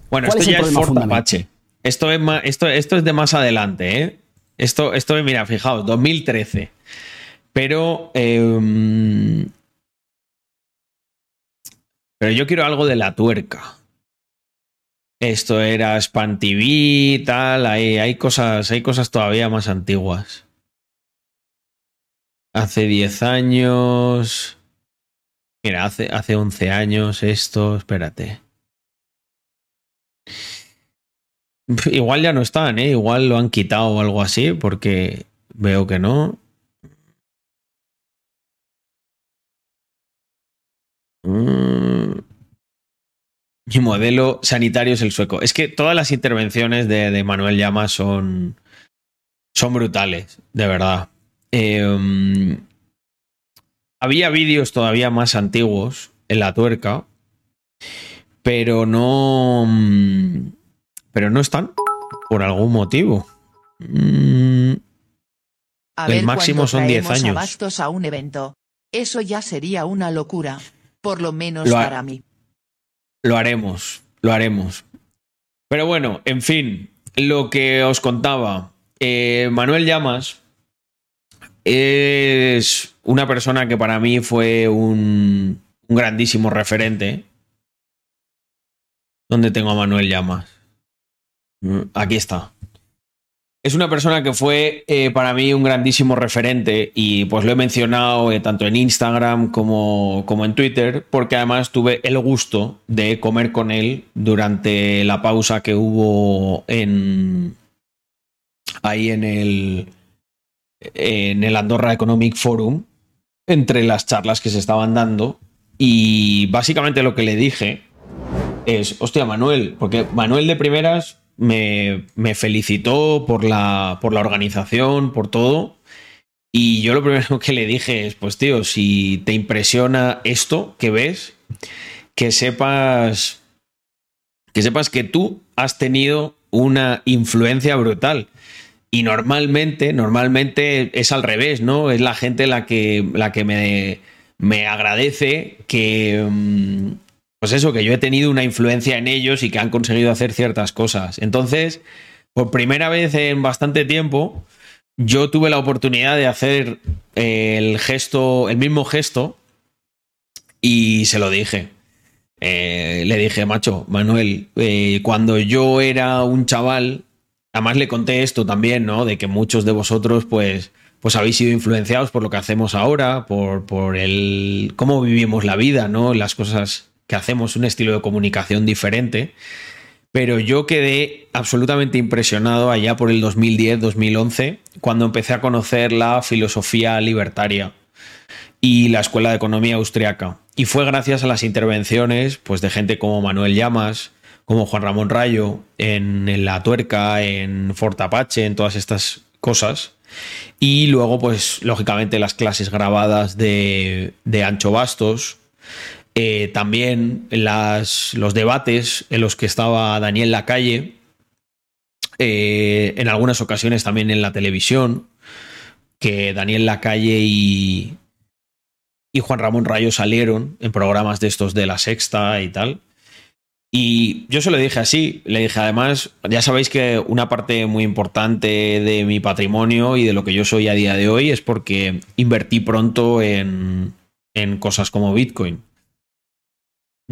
Bueno, esto ya es Fort Apache. Esto es, más, esto, esto es de más adelante, ¿eh? Esto, esto mira, fijaos, 2013. Pero. Eh, pero yo quiero algo de la tuerca. Esto era Span TV, tal. Hay, cosas, hay cosas todavía más antiguas. Hace 10 años. Mira, hace, hace 11 años esto. Espérate. Igual ya no están, ¿eh? Igual lo han quitado o algo así, porque veo que no. Mm. Mi modelo sanitario es el sueco. Es que todas las intervenciones de, de Manuel Llamas son, son brutales, de verdad. Eh, había vídeos todavía más antiguos en la tuerca, pero no pero no están por algún motivo. Mm, A el ver máximo son 10 traemos años. Bastos a un evento. Eso ya sería una locura. Por lo menos Lo para mí. Lo haremos, lo haremos. Pero bueno, en fin, lo que os contaba. eh, Manuel Llamas es una persona que para mí fue un, un grandísimo referente. ¿Dónde tengo a Manuel Llamas? Mm, Aquí está. Es una persona que fue eh, para mí un grandísimo referente y pues lo he mencionado eh, tanto en Instagram como, como en Twitter porque además tuve el gusto de comer con él durante la pausa que hubo en ahí en el en el Andorra Economic Forum entre las charlas que se estaban dando. Y básicamente lo que le dije es, hostia, Manuel, porque Manuel de primeras me, me felicitó por la, por la organización, por todo. Y yo lo primero <laughs> que le dije es, pues tío, si te impresiona esto que ves, que sepas que sepas que tú has tenido una influencia brutal. Y normalmente, normalmente es al revés, ¿no? Es la gente la que, la que me, me agradece que, mm, pues eso, que yo he tenido una influencia en ellos y que han conseguido hacer ciertas cosas. Entonces, por primera vez en bastante tiempo, yo tuve la oportunidad de hacer el gesto, el mismo gesto, y se lo dije. Eh, le dije, macho, Manuel, eh, cuando yo era un chaval, además le conté esto también, ¿no? De que muchos de vosotros, pues, pues habéis sido influenciados por lo que hacemos ahora, por, por el cómo vivimos la vida, ¿no? Las cosas que hacemos, un estilo de comunicación diferente. Pero yo quedé absolutamente impresionado allá por el 2010-2011, cuando empecé a conocer la filosofía libertaria y la Escuela de Economía Austriaca. Y fue gracias a las intervenciones pues, de gente como Manuel Llamas, como Juan Ramón Rayo, en, La Tuerca, en Fort Apache, en todas estas cosas. Y luego, pues, lógicamente, las clases grabadas de, Ancho Bastos. Eh, también los debates en los que estaba Daniel Lacalle. Eh, en algunas ocasiones también en la televisión. Que Daniel Lacalle y, y Juan Ramón Rayo salieron en programas de estos de la sexta y tal. Y yo se lo dije así, le dije además, ya sabéis que una parte muy importante de mi patrimonio y de lo que yo soy a día de hoy es porque invertí pronto en, en cosas como Bitcoin.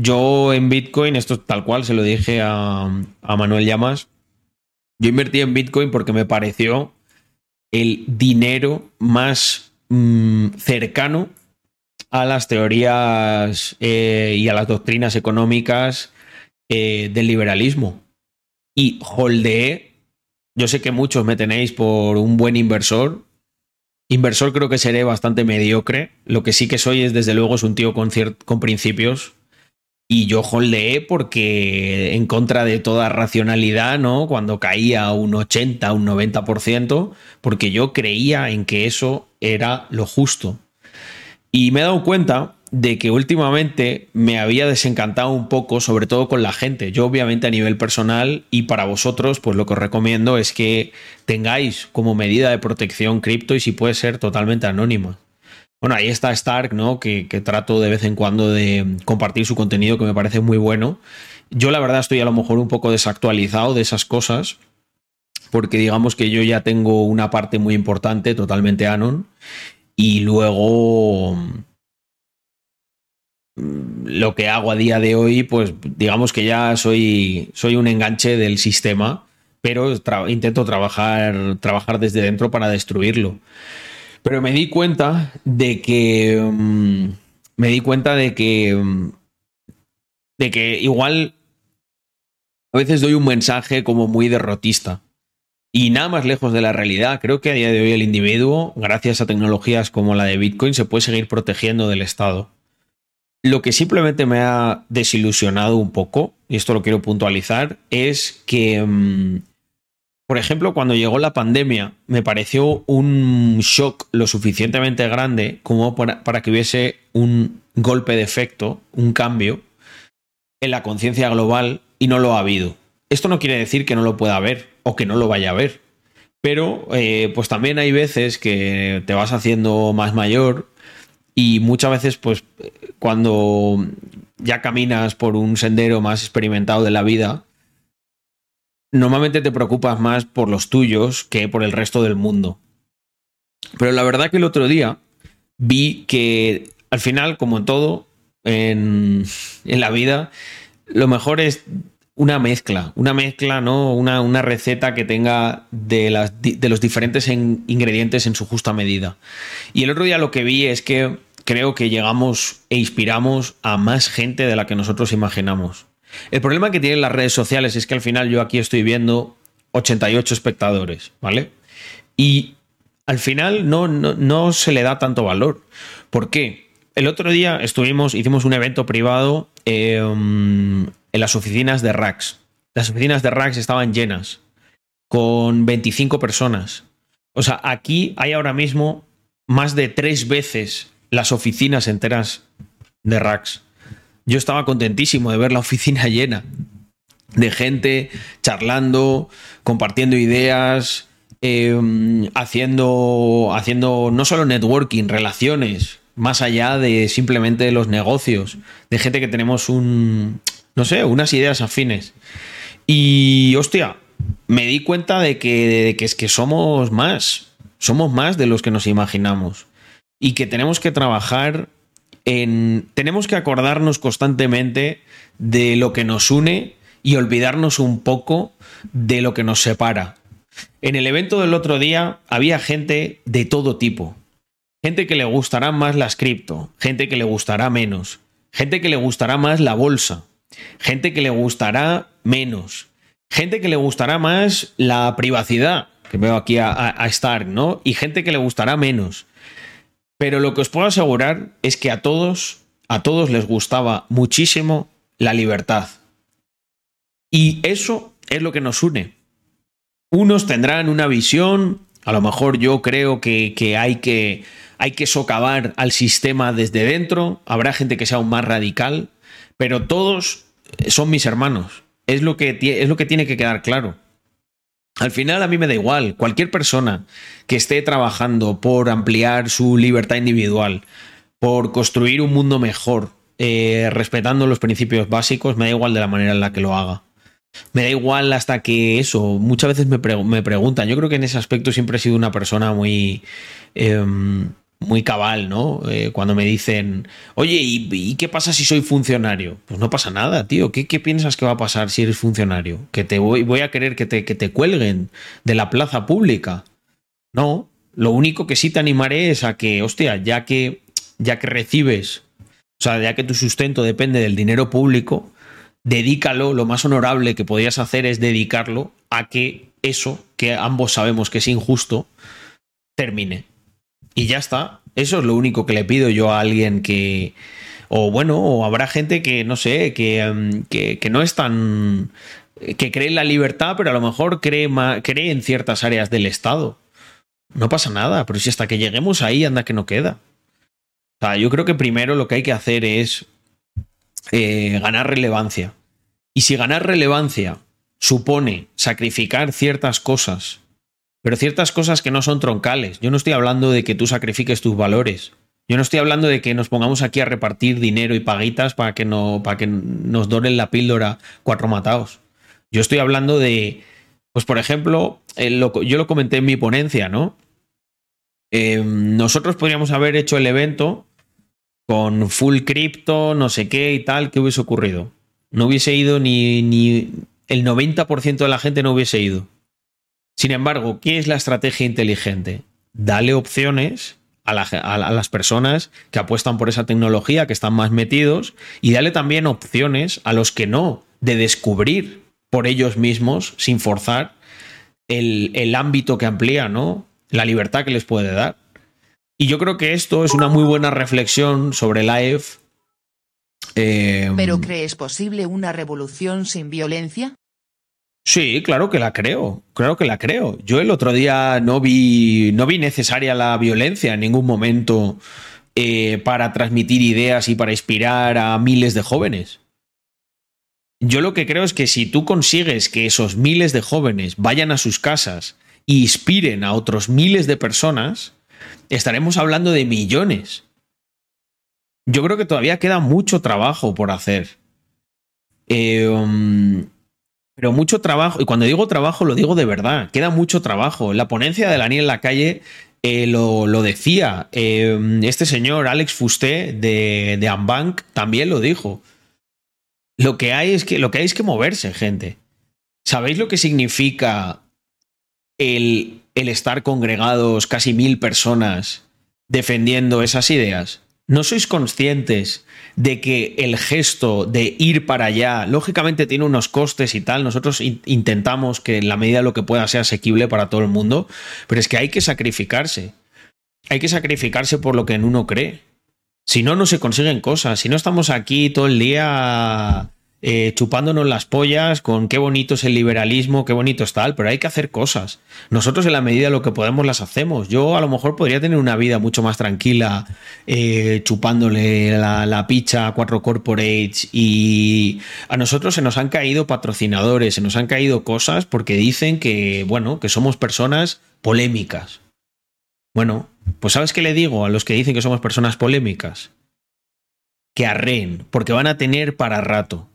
Yo en Bitcoin, esto tal cual se lo dije a, Manuel Llamas, yo invertí en Bitcoin porque me pareció el dinero más mm, cercano a las teorías eh, y a las doctrinas económicas eh, del liberalismo. Y holdeé, yo sé que muchos me tenéis por un buen inversor. Inversor creo que seré bastante mediocre. Lo que sí que soy es, desde luego, es un tío con principios. Y yo holdeé porque en contra de toda racionalidad, ¿no? Cuando caía un 80, un 90%, porque yo creía en que eso era lo justo. Y me he dado cuenta de que últimamente me había desencantado un poco, sobre todo con la gente. Yo obviamente a nivel personal y para vosotros, pues lo que os recomiendo es que tengáis como medida de protección cripto y si puede ser totalmente anónima. Bueno, ahí está Stark, ¿no? Que, trato de vez en cuando de compartir su contenido, que me parece muy bueno. Yo la verdad estoy a lo mejor un poco desactualizado de esas cosas, porque digamos que yo ya tengo una parte muy importante, totalmente anon, y luego mm, lo que hago a día de hoy, pues digamos que ya soy, soy un enganche del sistema, pero intento trabajar, trabajar desde dentro para destruirlo. Pero me di cuenta de que. Mm, me di cuenta de que. Mm, de que igual. A veces doy un mensaje como muy derrotista. Y nada más lejos de la realidad, creo que a día de hoy el individuo, gracias a tecnologías como la de Bitcoin, se puede seguir protegiendo del Estado. Lo que simplemente me ha desilusionado un poco, y esto lo quiero puntualizar, es que, mm, por ejemplo, cuando llegó la pandemia, me pareció un shock lo suficientemente grande como para, que hubiese un golpe de efecto, un cambio en la conciencia global, y no lo ha habido. Esto no quiere decir que no lo pueda haber o que no lo vaya a ver. Pero eh, pues también hay veces que te vas haciendo más mayor y muchas veces pues cuando ya caminas por un sendero más experimentado de la vida, normalmente te preocupas más por los tuyos que por el resto del mundo. Pero la verdad que el otro día vi que al final, como en todo en, en la vida, lo mejor es una mezcla, una mezcla, ¿no? Una, una receta que tenga de, las, de los diferentes ingredientes en su justa medida. Y el otro día lo que vi es que creo que llegamos e inspiramos a más gente de la que nosotros imaginamos. El problema que tienen las redes sociales es que al final yo aquí estoy viendo 88 espectadores, ¿vale? Y al final no, no, se le da tanto valor. ¿Por qué? El otro día estuvimos, hicimos un evento privado eh, en las oficinas de Rax. Las oficinas de Rax estaban llenas, con 25 personas. O sea, aquí hay ahora mismo más de tres veces las oficinas enteras de Rax. Yo estaba contentísimo de ver la oficina <laughs> llena de gente charlando, compartiendo ideas, em, haciendo, haciendo no solo networking, relaciones, más allá de simplemente los negocios, de gente que tenemos un, no sé, unas ideas afines. Y, hostia, me di cuenta de que, que es que somos más. somos más de los que nos imaginamos y que tenemos que trabajar en... Tenemos que acordarnos constantemente de lo que nos une y olvidarnos un poco de lo que nos separa. En el evento del otro día había gente de todo tipo. Gente que le gustará más las cripto, gente que le gustará menos, gente que le gustará más la bolsa, gente que le gustará menos, gente que le gustará más la privacidad, que veo aquí a, a, Stark, ¿no? Y gente que le gustará menos. Pero lo que os puedo asegurar es que a todos, a todos les gustaba muchísimo la libertad. Y eso es lo que nos une. Unos tendrán una visión, a lo mejor yo creo que, hay que hay que socavar al sistema desde dentro, habrá gente que sea aún más radical, pero todos son mis hermanos. Es lo que, es lo que tiene que quedar claro. Al final a mí me da igual, cualquier persona que esté trabajando por ampliar su libertad individual, por construir un mundo mejor, eh, respetando los principios básicos, me da igual de la manera en la que lo haga. Me da igual hasta que eso, muchas veces me, me preguntan, yo creo que en ese aspecto siempre he sido una persona muy... Eh, muy cabal, ¿no? Eh, cuando me dicen, oye, ¿y, qué pasa si soy funcionario? Pues no pasa nada, tío. ¿Qué, ¿Qué, piensas que va a pasar si eres funcionario? ¿Que te voy, voy a querer que te, que te cuelguen de la plaza pública? No. Lo único que sí te animaré es a que, hostia, ya que, ya que recibes, o sea, ya que tu sustento depende del dinero público, dedícalo, lo más honorable que podrías hacer es dedicarlo a que eso, que ambos sabemos que es injusto, termine. Y ya está. Eso es lo único que le pido yo a alguien que. O bueno, o habrá gente que, no sé, que, em, que, no es tan. que cree en la libertad, pero a lo mejor cree, cree en ciertas áreas del Estado. No pasa nada, pero si hasta que lleguemos ahí, anda que no queda. O sea, yo creo que primero lo que hay que hacer es eh, ganar relevancia. Y si ganar relevancia supone sacrificar ciertas cosas pero ciertas cosas que no son troncales. Yo no estoy hablando de que tú sacrifiques tus valores. Yo no estoy hablando de que nos pongamos aquí a repartir dinero y paguitas para que, no, para que nos doren la píldora cuatro matados. Yo estoy hablando de, pues por ejemplo, yo lo comenté en mi ponencia, ¿no? Em, nosotros podríamos haber hecho el evento con full cripto, no sé qué y tal, ¿qué hubiese ocurrido? No hubiese ido ni, ni el 90% de la gente no hubiese ido. Sin embargo, ¿qué es la estrategia inteligente? Dale opciones a, las personas que apuestan por esa tecnología, que están más metidos, y dale también opciones a los que no, de descubrir por ellos mismos, sin forzar, el, ámbito que amplía, ¿no? La libertad que les puede dar. Y yo creo que esto es una muy buena reflexión sobre la EF. Eh, ¿Pero crees posible una revolución sin violencia? Sí, claro que la creo, claro que la creo. Yo el otro día no vi, no vi necesaria la violencia en ningún momento eh, para transmitir ideas y para inspirar a miles de jóvenes. Yo lo que creo es que si tú consigues que esos miles de jóvenes vayan a sus casas e inspiren a otros miles de personas, estaremos hablando de millones. Yo creo que todavía queda mucho trabajo por hacer. Eh, um, pero mucho trabajo, y cuando digo trabajo lo digo de verdad, queda mucho trabajo. La ponencia de la en la calle eh, lo, decía. Eh, este señor, Alex Fusté, de, de Ambank, también lo dijo. Lo que hay es que, lo que, hay es que moverse, gente. ¿Sabéis lo que significa el, el estar congregados casi mil personas defendiendo esas ideas? ¿No sois conscientes de que el gesto de ir para allá, lógicamente tiene unos costes y tal, nosotros intentamos que en la medida de lo que pueda sea asequible para todo el mundo, pero es que hay que sacrificarse. Hay que sacrificarse por lo que en uno cree. Si no, no se consiguen cosas. Si no estamos aquí todo el día eh, chupándonos las pollas con qué bonito es el liberalismo, qué bonito es tal, pero hay que hacer cosas. Nosotros en la medida de lo que podemos las hacemos. Yo a lo mejor podría tener una vida mucho más tranquila eh, chupándole la, la, picha a cuatro corporates y a nosotros se nos han caído patrocinadores, se nos han caído cosas porque dicen que, bueno, que somos personas polémicas. Bueno, pues ¿sabes qué le digo a los que dicen que somos personas polémicas? Que arreen, porque van a tener para rato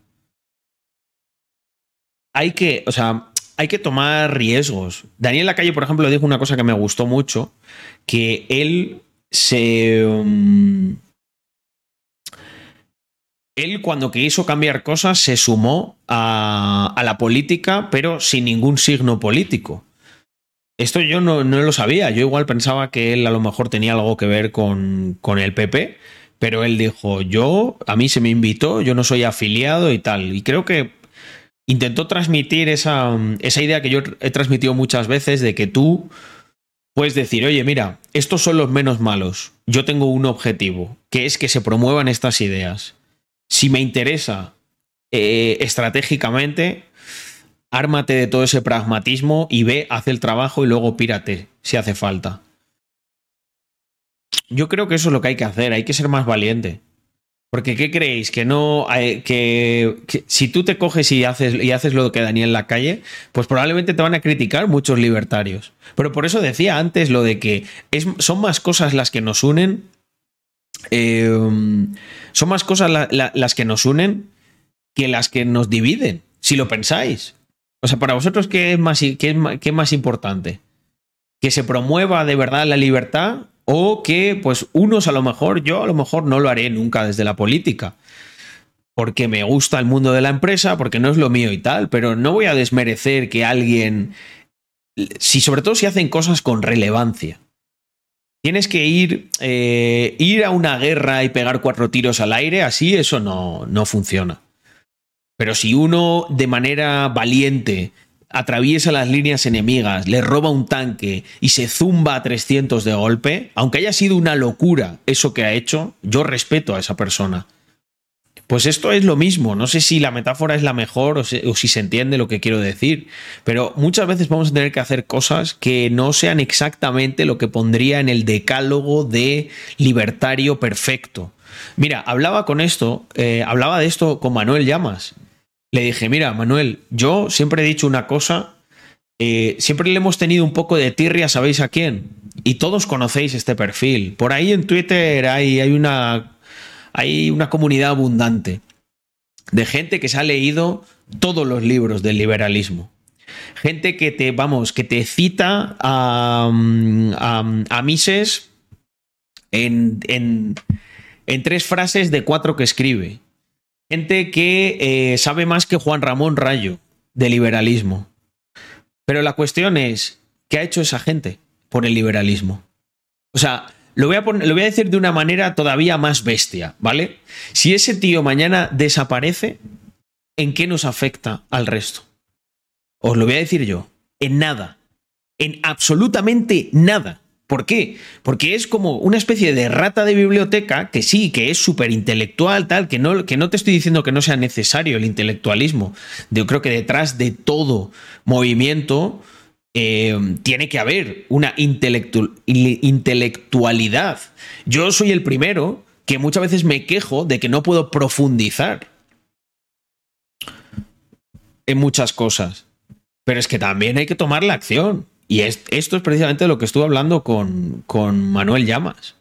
hay que, o sea, hay que tomar riesgos. Daniel Lacalle, por ejemplo, dijo una cosa que me gustó mucho, que él se... um, él cuando quiso cambiar cosas se sumó a, la política, pero sin ningún signo político. Esto yo no, no lo sabía. Yo igual pensaba que él a lo mejor tenía algo que ver con, con el PP, pero él dijo, yo, a mí se me invitó, yo no soy afiliado y tal. Y creo que intentó transmitir esa, idea que yo he transmitido muchas veces de que tú puedes decir, oye, mira, estos son los menos malos. Yo tengo un objetivo, que es que se promuevan estas ideas. Si me interesa eh, estratégicamente, ármate de todo ese pragmatismo y ve, haz el trabajo y luego pírate si hace falta. Yo creo que eso es lo que hay que hacer, hay que ser más valiente. Porque ¿qué creéis? Que no. eh, que, si tú te coges y haces, y haces lo que Daniel en la calle, pues probablemente te van a criticar muchos libertarios. Pero por eso decía antes lo de que son más cosas las que nos unen. eh, son más cosas la- la- las que nos unen que las que nos dividen, si lo pensáis. O sea, para vosotros, ¿qué es más, qué qué es más importante? ¿Que se promueva de verdad la libertad o que, pues, unos a lo mejor, yo a lo mejor no lo haré nunca desde la política? Porque me gusta el mundo de la empresa, porque no es lo mío y tal, pero no voy a desmerecer que alguien, si sobre todo si hacen cosas con relevancia. Tienes que ir, eh, ir a una guerra y pegar cuatro tiros al aire, así eso no, no funciona. Pero si uno de manera valiente atraviesa las líneas enemigas, le roba un tanque y se zumba a 300 de golpe, aunque haya sido una locura eso que ha hecho, yo respeto a esa persona. Pues esto es lo mismo, no sé si la metáfora es la mejor o, si se entiende lo que quiero decir, pero muchas veces vamos a tener que hacer cosas que no sean exactamente lo que pondría en el decálogo de libertario perfecto. Mira, hablaba con esto, eh, hablaba de esto con Manuel Llamas. Le dije, mira, Manuel, yo siempre he dicho una cosa, eh, siempre le hemos tenido un poco de tirria, ¿sabéis a quién? Y todos conocéis este perfil. Por ahí en Twitter hay, una, comunidad abundante de gente que se ha leído todos los libros del liberalismo. Gente que te, vamos, que te cita a, a, a Mises en tres frases de cuatro que escribe. Gente que eh, sabe más que Juan Ramón Rayo de liberalismo. Pero la cuestión es, ¿qué ha hecho esa gente por el liberalismo? O sea, lo voy, a poner- lo voy a decir de una manera todavía más bestia, ¿vale? Si ese tío mañana desaparece, ¿en qué nos afecta al resto? Os lo voy a decir yo, en nada. En absolutamente nada. ¿Por qué? Porque es como una especie de rata de biblioteca que sí, que es súper intelectual, tal, que no, que no te estoy diciendo que no sea necesario el intelectualismo. Yo creo que detrás de todo movimiento eh, tiene que haber una intelectualidad. Yo soy el primero que muchas veces me quejo de que no puedo profundizar en muchas cosas. Pero es que también hay que tomar la acción. Y es- esto es precisamente lo que estuve hablando con, con Manuel Llamas.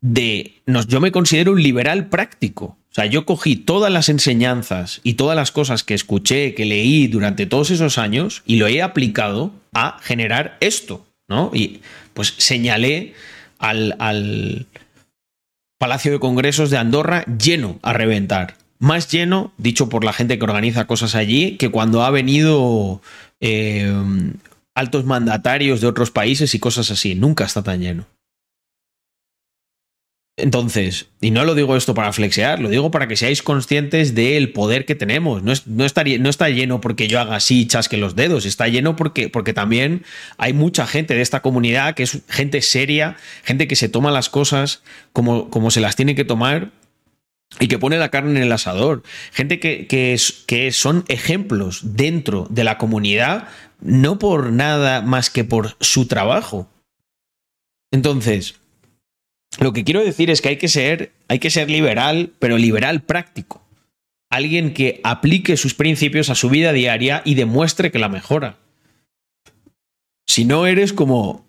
De, nos, yo me considero un liberal práctico. O sea, yo cogí todas las enseñanzas y todas las cosas que escuché, que leí durante todos esos años y lo he aplicado a generar esto, ¿no? Y pues señalé al, al Palacio de Congresos de Andorra lleno a reventar. Más lleno, dicho por la gente que organiza cosas allí, que cuando ha venido eh, altos mandatarios de otros países y cosas así. Nunca está tan lleno. Entonces, y no lo digo esto para flexear, lo digo para que seáis conscientes del poder que tenemos. No, es- no está, no está lleno porque yo haga así y chasque los dedos, está lleno porque, porque también hay mucha gente de esta comunidad que es gente seria, gente que se toma las cosas como, como se las tiene que tomar y que pone la carne en el asador. Gente que, que, es- que son ejemplos dentro de la comunidad, no por nada más que por su trabajo. Entonces, lo que quiero decir es que hay que ser, hay que ser liberal, pero liberal práctico. Alguien que aplique sus principios a su vida diaria y demuestre que la mejora. Si no eres como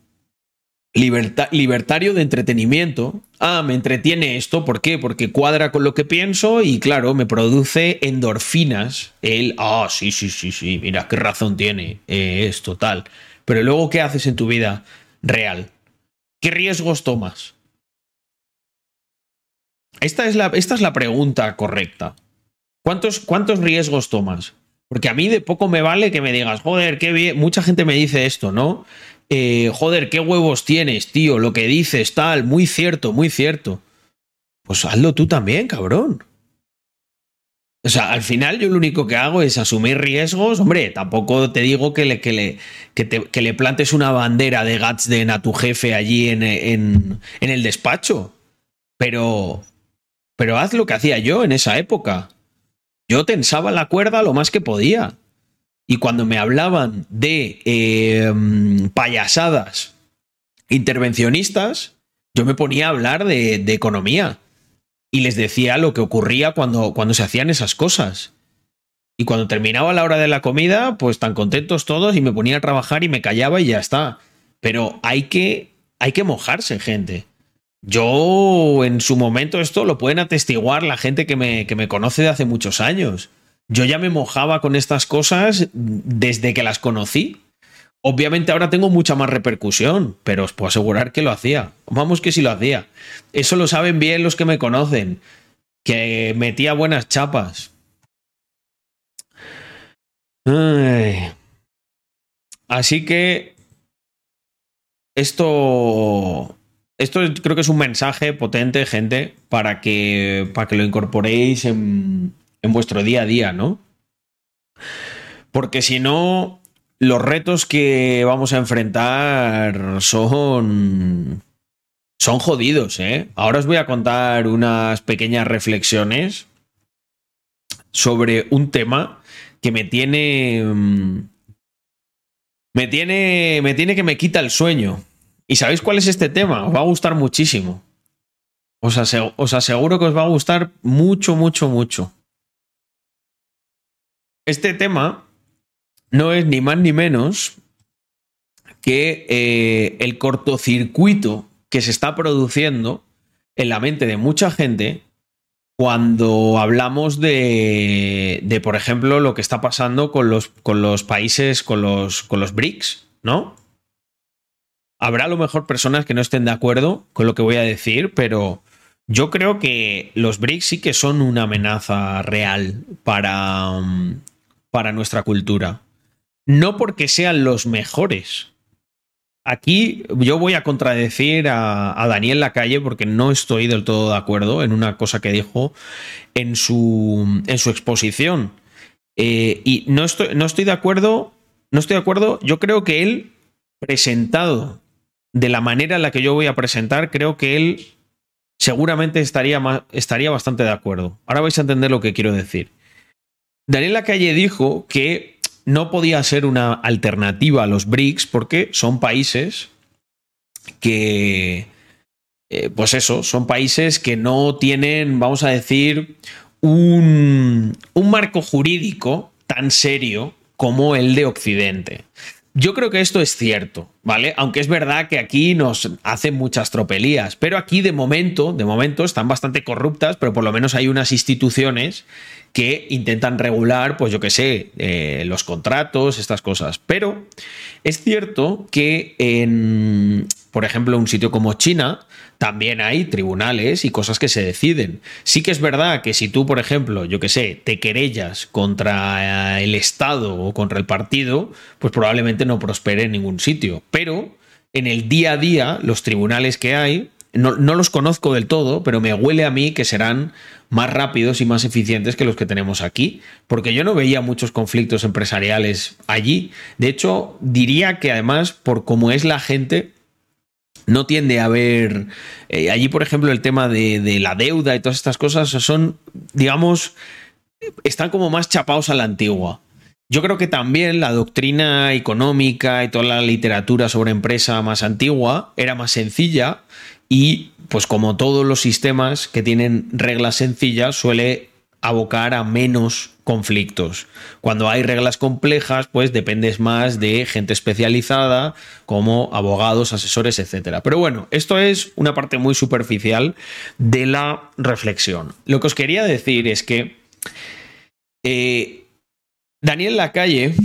libertario de entretenimiento. Ah, me entretiene esto, ¿por qué? Porque cuadra con lo que pienso y claro, me produce endorfinas. El, ah, sí, sí, sí, sí, mira, qué razón tiene, eh, es total. Pero luego, ¿qué haces en tu vida real? ¿Qué riesgos tomas? Esta es la, esta es la pregunta correcta. ¿Cuántos, ¿Cuántos riesgos tomas? Porque a mí de poco me vale que me digas, joder, qué bien. Mucha gente me dice esto, ¿no? Eh, joder, qué huevos tienes, tío, lo que dices, tal, muy cierto, muy cierto. Pues hazlo tú también, cabrón. O sea, al final yo lo único que hago es asumir riesgos. Hombre, tampoco te digo que le, que le, que le plantes una bandera de Gatsden a tu jefe allí en, en, en el despacho. Pero, pero haz lo que hacía yo en esa época. Yo tensaba la cuerda lo más que podía. Y cuando me hablaban de em, payasadas intervencionistas, yo me ponía a hablar de, economía y les decía lo que ocurría cuando, cuando se hacían esas cosas. Y cuando terminaba la hora de la comida, pues tan contentos todos y me ponía a trabajar y me callaba y ya está. Pero hay que, hay que mojarse, gente. Yo en su momento esto lo pueden atestiguar la gente que me, que me conoce de hace muchos años. Yo ya me mojaba con estas cosas desde que las conocí. Obviamente ahora tengo mucha más repercusión, pero os puedo asegurar que lo hacía. Vamos que sí lo hacía. Eso lo saben bien los que me conocen, que metía buenas chapas. Así que esto esto creo que es un mensaje potente, gente, para que, para que lo incorporéis en, en vuestro día a día, ¿no? Porque si no, los retos que vamos a enfrentar son. son jodidos, ¿eh? Ahora os voy a contar unas pequeñas reflexiones sobre un tema que me tiene. Mm, me tiene. me tiene que me quita el sueño. ¿Y sabéis cuál es este tema? Os va a gustar muchísimo. Os, os aseguro que os va a gustar mucho, mucho, mucho. Este tema no es ni más ni menos que eh, el cortocircuito que se está produciendo en la mente de mucha gente cuando hablamos de, de por ejemplo, lo que está pasando con los, con los países, con los, con los BRICS, ¿no? Habrá a lo mejor personas que no estén de acuerdo con lo que voy a decir, pero yo creo que los BRICS sí que son una amenaza real para, para nuestra cultura. No porque sean los mejores. Aquí yo voy a contradecir a, Daniel Lacalle porque no estoy del todo de acuerdo en una cosa que dijo en su, en su exposición. Eh, y no estoy, no estoy de acuerdo, no estoy de acuerdo, yo creo que él, presentado de la manera en la que yo voy a presentar, creo que él seguramente estaría, estaría bastante de acuerdo. Ahora vais a entender lo que quiero decir. Daniela Calle dijo que no podía ser una alternativa a los BRICS porque son países que, eh, pues eso, son países que no tienen, vamos a decir, un, un marco jurídico tan serio como el de Occidente. Yo creo que esto es cierto, ¿vale? Aunque es verdad que aquí nos hacen muchas tropelías, pero aquí de momento, de momento están bastante corruptas, pero por lo menos hay unas instituciones que intentan regular, pues yo qué sé, eh, los contratos, estas cosas. Pero es cierto que en, por ejemplo, un sitio como China, también hay tribunales y cosas que se deciden. Sí que es verdad que si tú, por ejemplo, yo qué sé, te querellas contra el Estado o contra el partido, pues probablemente no prospere en ningún sitio. Pero en el día a día, los tribunales que hay, no, los conozco del todo, pero me huele a mí que serán más rápidos y más eficientes que los que tenemos aquí, porque yo no veía muchos conflictos empresariales allí. De hecho, diría que además, por cómo es la gente, no tiende a haber... Eh, allí, por ejemplo, el tema de, de la deuda y todas estas cosas son, digamos, están como más chapados a la antigua. Yo creo que también la doctrina económica y toda la literatura sobre empresa más antigua era más sencilla y pues como todos los sistemas que tienen reglas sencillas suele abocar a menos conflictos. Cuando hay reglas complejas, pues dependes más de gente especializada como abogados, asesores, etc. Pero bueno, esto es una parte muy superficial de la reflexión. Lo que os quería decir es que eh, Daniel Lacalle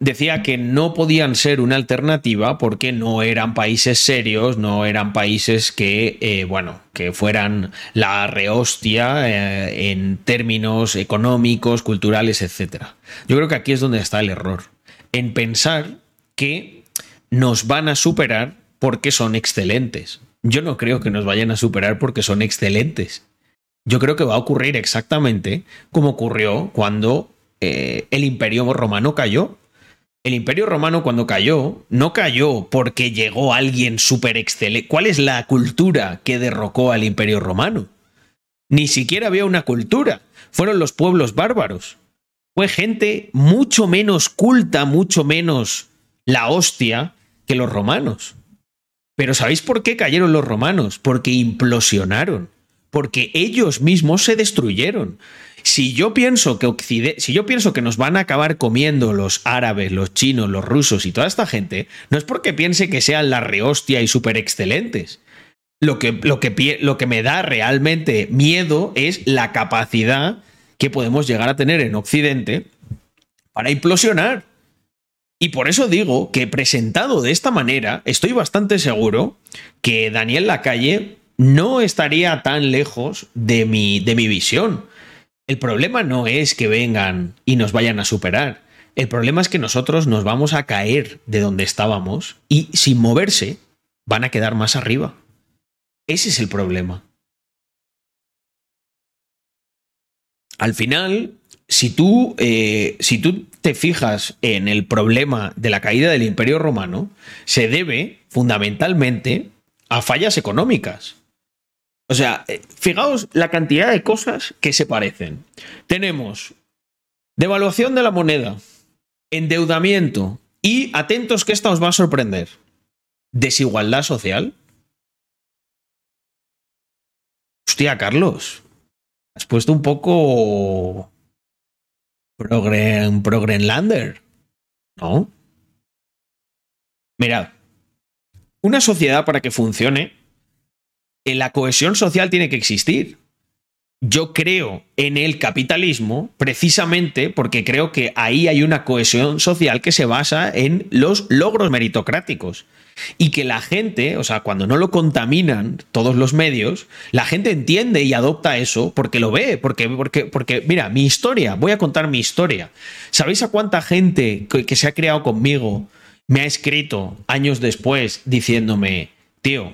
decía que no podían ser una alternativa porque no eran países serios, no eran países que, eh, bueno, que fueran la rehostia eh, en términos económicos, culturales, etc. Yo creo que aquí es donde está el error, en pensar que nos van a superar porque son excelentes. Yo no creo que nos vayan a superar porque son excelentes. Yo creo que va a ocurrir exactamente como ocurrió cuando eh, el imperio romano cayó el Imperio Romano cuando cayó, no cayó porque llegó alguien súper excelente. ¿Cuál es la cultura que derrocó al Imperio Romano? Ni siquiera había una cultura. Fueron los pueblos bárbaros. Fue gente mucho menos culta, mucho menos la hostia que los romanos. Pero ¿sabéis por qué cayeron los romanos? Porque implosionaron. Porque ellos mismos se destruyeron. Si yo pienso que si yo pienso que nos van a acabar comiendo los árabes, los chinos, los rusos y toda esta gente, no es porque piense que sean la rehostia y súper excelentes. Lo que, lo, que, lo que me da realmente miedo es la capacidad que podemos llegar a tener en Occidente para implosionar. Y por eso digo que presentado de esta manera, estoy bastante seguro que Daniel Lacalle no estaría tan lejos de mi, de mi visión. El problema no es que vengan y nos vayan a superar. El problema es que nosotros nos vamos a caer de donde estábamos y sin moverse van a quedar más arriba. Ese es el problema. Al final, si tú, eh, si tú te fijas en el problema de la caída del Imperio Romano, se debe fundamentalmente a fallas económicas. O sea, eh, fijaos la cantidad de cosas que se parecen. Tenemos devaluación de la moneda, endeudamiento y, atentos que esta os va a sorprender, desigualdad social. Hostia, Carlos, has puesto un poco progren, progrenlander, ¿no? Mirad, una sociedad para que funcione la cohesión social tiene que existir. Yo creo en el capitalismo precisamente porque creo que ahí hay una cohesión social que se basa en los logros meritocráticos. Y que la gente, o sea, cuando no lo contaminan todos los medios, la gente entiende y adopta eso porque lo ve, porque, porque, porque mira, mi historia, voy a contar mi historia. ¿Sabéis a cuánta gente que, que se ha creado conmigo me ha escrito años después diciéndome, tío,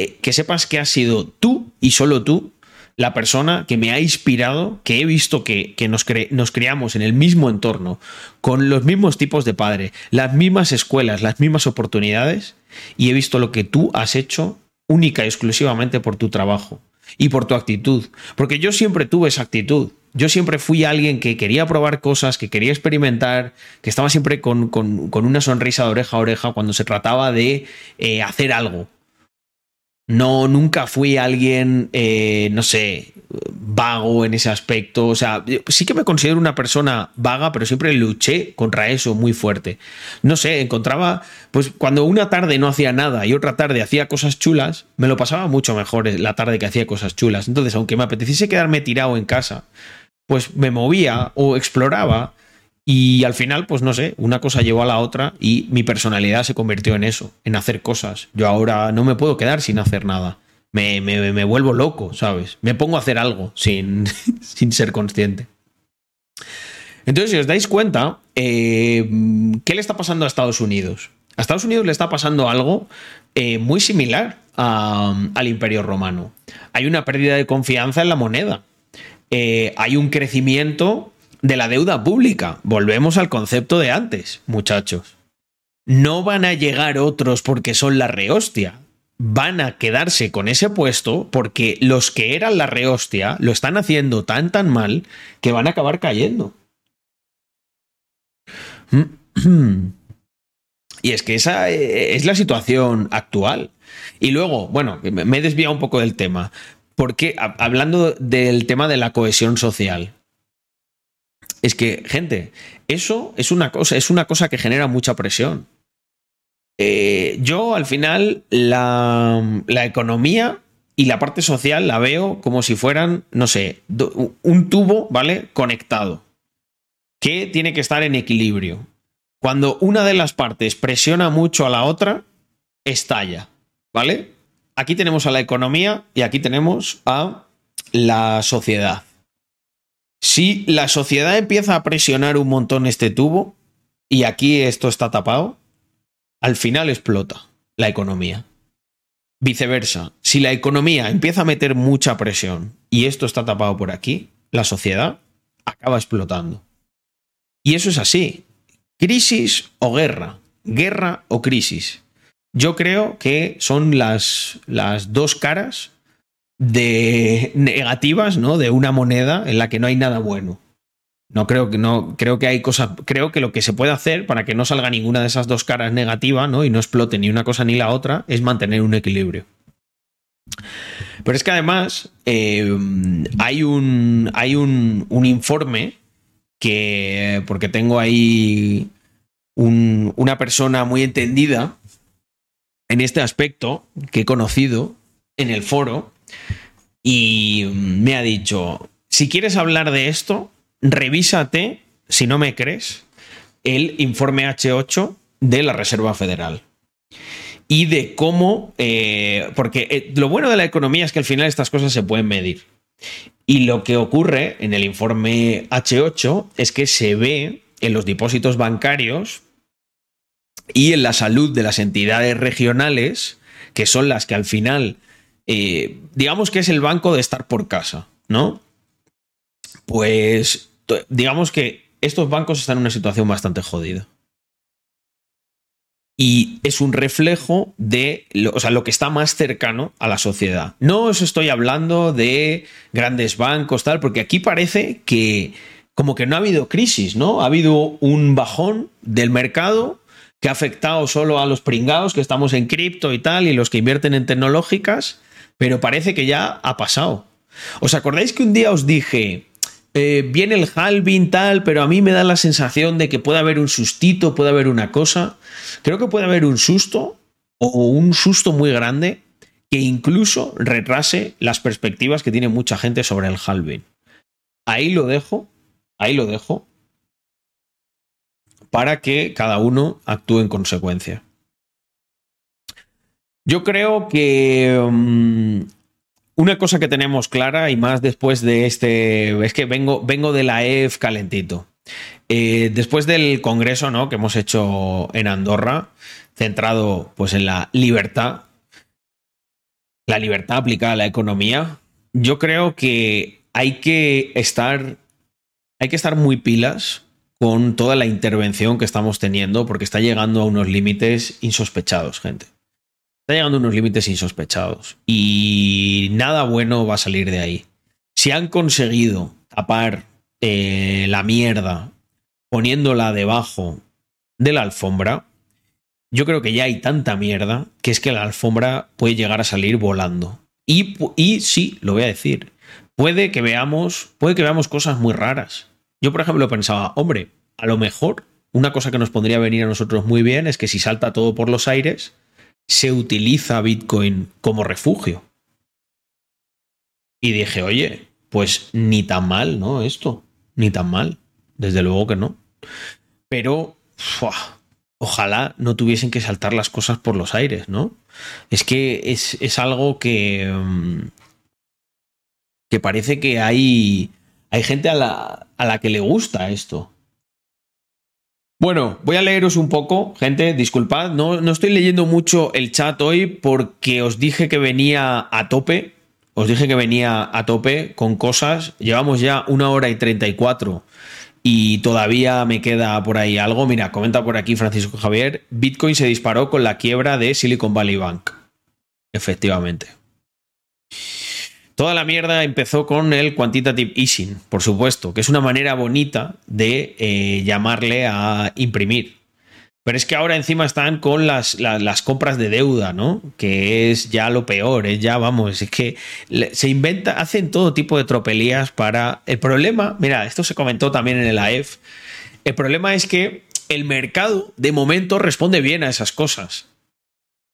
eh, que sepas que has sido tú y solo tú la persona que me ha inspirado, que he visto que, nos, nos, criamos en el mismo entorno, con los mismos tipos de padre, las mismas escuelas, las mismas oportunidades, y he visto lo que tú has hecho única y exclusivamente por tu trabajo y por tu actitud. Porque yo siempre tuve esa actitud. Yo siempre fui alguien que quería probar cosas, que quería experimentar, que estaba siempre con, una sonrisa de oreja a oreja cuando se trataba de eh, hacer algo. No, nunca fui alguien, eh, no sé, vago en ese aspecto. O sea, sí que me considero una persona vaga, pero siempre luché contra eso muy fuerte. No sé, encontraba, pues cuando una tarde no hacía nada y otra tarde hacía cosas chulas, me lo pasaba mucho mejor la tarde que hacía cosas chulas. Entonces, aunque me apeteciese quedarme tirado en casa, pues me movía o exploraba y al final, pues no sé, una cosa llevó a la otra y mi personalidad se convirtió en eso, en hacer cosas. Yo ahora no me puedo quedar sin hacer nada. Me, me, vuelvo loco, ¿sabes? Me pongo a hacer algo sin, <laughs> sin ser consciente. Entonces, si os dais cuenta, eh, ¿qué le está pasando a Estados Unidos? A Estados Unidos le está pasando algo eh, muy similar al Imperio Romano. Hay una pérdida de confianza en la moneda. Eh, hay un crecimiento de la deuda pública. Volvemos al concepto de antes, muchachos. No van a llegar otros porque son la rehostia. Van a quedarse con ese puesto porque los que eran la rehostia lo están haciendo tan tan mal que van a acabar cayendo. Y es que esa eh, es la situación actual. Y luego, bueno, me he desviado un poco del tema. Porque hablando del tema de la cohesión social, es que, gente, eso es una cosa, es una cosa que genera mucha presión. Eh, yo, al final, la, economía y la parte social la veo como si fueran, no sé, un tubo, ¿vale? Conectado, que tiene que estar en equilibrio. Cuando una de las partes presiona mucho a la otra, estalla, ¿vale? Aquí tenemos a la economía y aquí tenemos a la sociedad. Si la sociedad empieza a presionar un montón este tubo y aquí esto está tapado, al final explota la economía. Viceversa, si la economía empieza a meter mucha presión y esto está tapado por aquí, la sociedad acaba explotando. Y eso es así. Crisis o guerra, guerra o crisis. Yo creo que son las, las dos caras de negativas, ¿no? De una moneda en la que no hay nada bueno. No creo que no creo que hay cosas, creo que lo que se puede hacer para que no salga ninguna de esas dos caras negativa, ¿no? Y no explote ni una cosa ni la otra, es mantener un equilibrio. Pero es que además eh, hay un hay un, un informe que porque tengo ahí un- una persona muy entendida en este aspecto que he conocido en el foro y me ha dicho, si quieres hablar de esto, revísate, si no me crees, el informe H8 de la Reserva Federal. Y de cómo, eh, porque eh, lo bueno de la economía es que al final estas cosas se pueden medir. Y lo que ocurre en el informe H8 es que se ve en los depósitos bancarios y en la salud de las entidades regionales, que son las que al final, eh, digamos que es el banco de estar por casa, ¿no? Pues digamos que estos bancos están en una situación bastante jodida. Y es un reflejo de lo, o sea, lo que está más cercano a la sociedad. No os estoy hablando de grandes bancos, tal, porque aquí parece que como que no ha habido crisis, ¿no? Ha habido un bajón del mercado que ha afectado solo a los pringados que estamos en cripto y tal, y los que invierten en tecnológicas, pero parece que ya ha pasado. ¿Os acordáis que un día os dije, eh, viene el halving tal, pero a mí me da la sensación de que puede haber un sustito, puede haber una cosa? Creo que puede haber un susto o un susto muy grande que incluso retrase las perspectivas que tiene mucha gente sobre el halving. Ahí lo dejo, ahí lo dejo, para que cada uno actúe en consecuencia. Yo creo que um, una cosa que tenemos clara y más después de este, es que vengo, vengo de la EF calentito. Eh, después del congreso ¿no? que hemos hecho en Andorra, centrado pues en la libertad, la libertad aplicada a la economía, yo creo que hay que estar, hay que estar muy pilas con toda la intervención que estamos teniendo, porque está llegando a unos límites insospechados, gente. Está llegando a unos límites insospechados. Y nada bueno va a salir de ahí. Si han conseguido tapar eh, la mierda poniéndola debajo de la alfombra, yo creo que ya hay tanta mierda que es que la alfombra puede llegar a salir volando. Y, sí, lo voy a decir, puede que veamos, puede que veamos cosas muy raras. Yo, por ejemplo, pensaba, hombre, a lo mejor una cosa que nos pondría a venir a nosotros muy bien es que si salta todo por los aires, se utiliza Bitcoin como refugio. Y dije, oye, pues ni tan mal, ¿no? Esto, ni tan mal. Desde luego que no. Pero, ojalá no tuviesen que saltar las cosas por los aires, ¿no? Es que es, es algo que, mm, que parece que hay, hay gente a la, a la que le gusta esto. Bueno, voy a leeros un poco, gente, disculpad, no, no estoy leyendo mucho el chat hoy porque os dije que venía a tope, os dije que venía a tope con cosas, llevamos ya una hora y 34 y todavía me queda por ahí algo. Mira, comenta por aquí Francisco Javier, Bitcoin se disparó con la quiebra de Silicon Valley Bank. Efectivamente. Toda la mierda empezó con el quantitative easing, por supuesto, que es una manera bonita de eh, llamarle a imprimir. Pero es que ahora encima están con las, las, compras de deuda, ¿no? Que es ya lo peor, es ya, vamos, es que se inventa, hacen todo tipo de tropelías para... El problema, mira, esto se comentó también en el AEF, el problema es que el mercado de momento responde bien a esas cosas.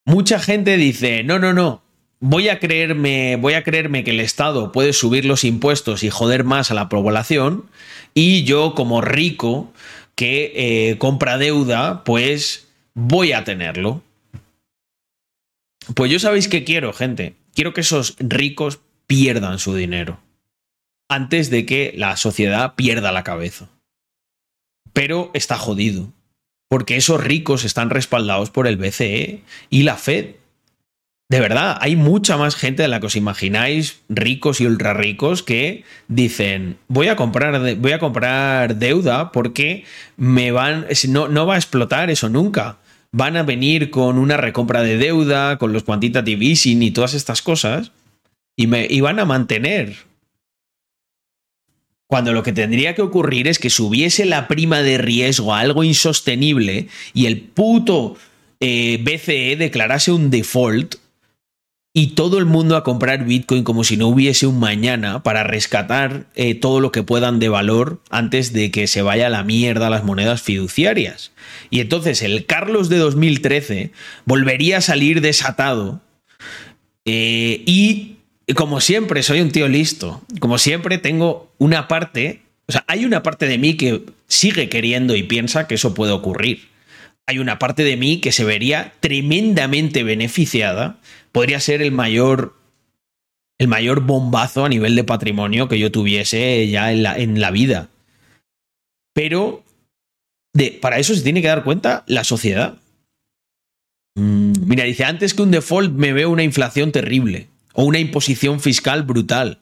Mucha gente dice, no, no, no, voy a creerme, voy a creerme que el Estado puede subir los impuestos y joder más a la población y yo como rico que eh, compra deuda, pues voy a tenerlo. Pues yo sabéis que quiero, gente. Quiero que esos ricos pierdan su dinero antes de que la sociedad pierda la cabeza. Pero está jodido, porque esos ricos están respaldados por el BCE y la Fed. De verdad, hay mucha más gente de la que os imagináis, ricos y ultra ricos, que dicen, voy a comprar, voy a comprar deuda porque me van, no, no va a explotar eso nunca. Van a venir con una recompra de deuda, con los quantitative easing y todas estas cosas, y, me, y van a mantener. Cuando lo que tendría que ocurrir es que subiese la prima de riesgo a algo insostenible y el puto eh, BCE declarase un default y todo el mundo a comprar Bitcoin como si no hubiese un mañana para rescatar eh, todo lo que puedan de valor antes de que se vaya a la mierda las monedas fiduciarias. Y entonces el Carlos de 2013 volvería a salir desatado eh, y como siempre soy un tío listo, como siempre tengo una parte, o sea, hay una parte de mí que sigue queriendo y piensa que eso puede ocurrir. Hay una parte de mí que se vería tremendamente beneficiada podría ser el mayor, el mayor bombazo a nivel de patrimonio que yo tuviese ya en la, en la vida. Pero de, para eso se tiene que dar cuenta la sociedad. Mm, mira, dice, antes que un default me veo una inflación terrible o una imposición fiscal brutal.